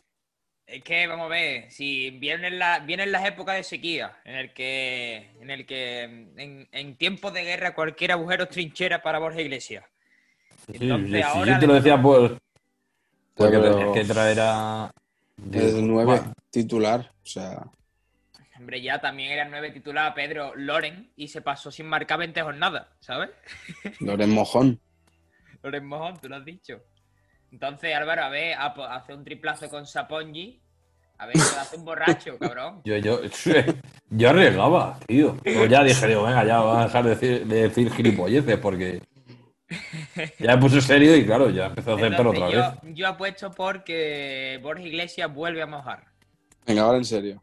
es que vamos a ver, si vienen, la- vienen las épocas de sequía, en el que, en el que en, en tiempos de guerra cualquier agujero es trinchera para Borja Iglesias. Sí, Entonces, sí, sí, ahora yo te lo decía, pues. Porque Pero- que traer a. El 9 Bueno, titular. O sea, Hombre, ya también era el 9 titular Pedro Loren y se pasó sin marcar 20 jornadas, ¿sabes? (laughs) Loren Mojón. Loren Mojón, tú lo has dicho. Entonces, Álvaro, a ver, a- hace un triplazo con Sapongi. A ver, se hace un borracho, cabrón. (laughs) Yo, yo, yo arriesgaba, tío. Pero ya dije, digo, venga, ya voy a dejar de decir, de decir gilipolleces porque. (laughs) Ya me puse serio y claro, ya empecé a aceptar otra vez. yo, yo apuesto porque Borja Iglesias vuelve a mojar. Venga, ahora en serio.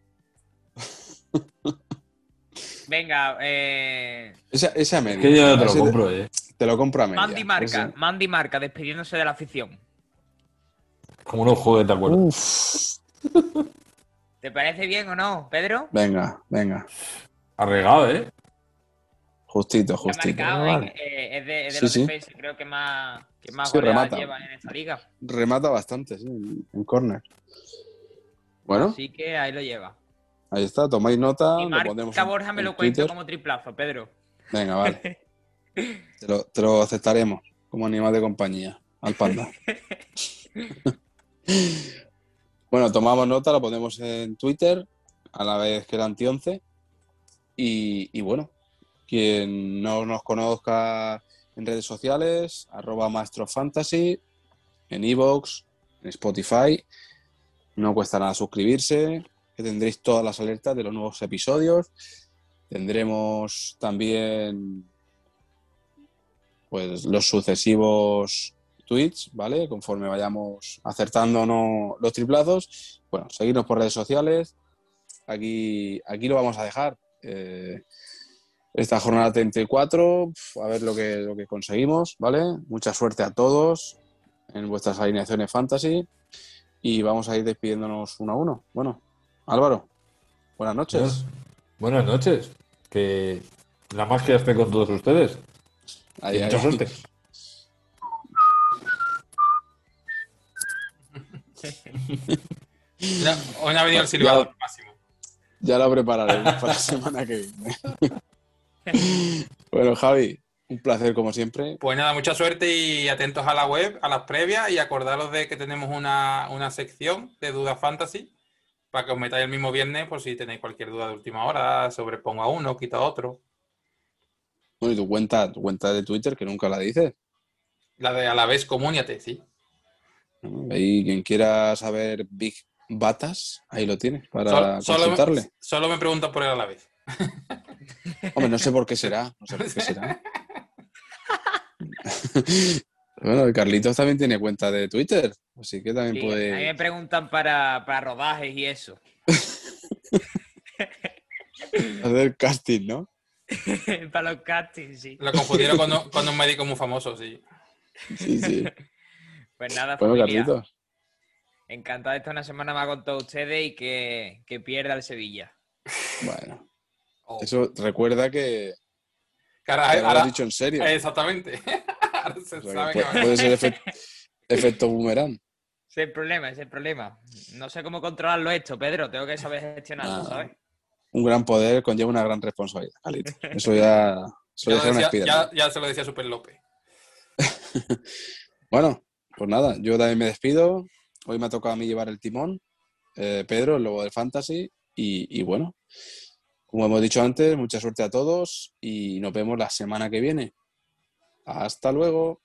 Venga, eh, Esa, esa media. Es que yo no te lo Ese compro, eh. Te lo compro a media. Mandy Marca, Mandy Marca, despidiéndose de la afición. Como unos juegos, ¿te acuerdas? Uf. ¿Te parece bien o no, Pedro? Venga, venga. Arriesgado, ¿eh? Justito, justito. marcado, vale. eh, eh, es de, es de Sí, los sí. defensas, creo que más, que más Sí, remata. llevan en esta liga. Remata bastante, sí, en, en córner. Bueno, Así que ahí lo lleva. Ahí está, tomáis nota. Y lo marca Borja me lo cuento como triplazo, Pedro. Venga, vale. (laughs) te, lo, te lo aceptaremos como animal de compañía al panda. (laughs) bueno, tomamos nota, lo ponemos en Twitter a la vez que el anti-11. Y, y bueno, quien no nos conozca en redes sociales, arroba Maestro Fantasy, en Evox, en Spotify. No cuesta nada suscribirse, que tendréis todas las alertas de los nuevos episodios. Tendremos también pues los sucesivos tweets, ¿vale? Conforme vayamos no los triplazos. Bueno, seguirnos por redes sociales. Aquí, aquí lo vamos a dejar. Eh, esta jornada 34, pf, a ver lo que, lo que conseguimos, ¿vale? Mucha suerte a todos en vuestras alineaciones fantasy y vamos a ir despidiéndonos uno a uno. Bueno, Álvaro, Buenas noches. Buenas noches. Que la magia esté con todos ustedes. Ahí, Y ahí. mucha suerte. (laughs) Ya, hoy no ha venido el silbador máximo. Ya lo prepararemos para la (laughs) semana que viene. bueno, Javi, un placer como siempre. Pues nada, mucha suerte y atentos a la web, a las previas y acordaros de que tenemos una, una sección de dudas fantasy para que os metáis el mismo viernes por si tenéis cualquier duda de última hora, sobrepongo a uno, quito a otro. Y tu cuenta, tu cuenta de Twitter, que nunca la dices. La de a la vez comuníate, sí. Ahí quien quiera saber Big Batas, ahí lo tiene para Sol- solo, consultarle. me, solo me preguntan por él a la vez. Hombre, no sé por qué será. No sé por qué (laughs) será. (laughs) bueno, el Carlitos también tiene cuenta de Twitter, así que también Sí, A mí puede. me preguntan para, para rodajes y eso. (laughs) hacer casting, ¿no? (laughs) para los castings, sí. Lo confundieron con, un- (laughs) con un médico muy famoso, sí. Sí, sí. Pues nada, Bueno, familia. Carlitos. Encantado de estar una semana más con todos ustedes y que, que pierda el Sevilla. Bueno, Oh. eso recuerda que, Que ahora- lo has dicho en serio. Exactamente. Ahora se O sea, que sabe puede, que- puede ser efecto, (laughs) efecto boomerang. Ese es el problema, ese es el problema. No sé cómo controlarlo esto, Pedro. Tengo que saber gestionarlo, Ah. ¿sabes? Un gran poder conlleva una gran responsabilidad. Eso ya, eso (laughs) Ya, una decía- ya- ya se lo decía Super López. (laughs) Bueno, pues nada, yo también me despido. Hoy me ha tocado a mí llevar el timón. Eh, Pedro, el lobo del fantasy. Y, y bueno, como hemos dicho antes, mucha suerte a todos y nos vemos la semana que viene. Hasta luego.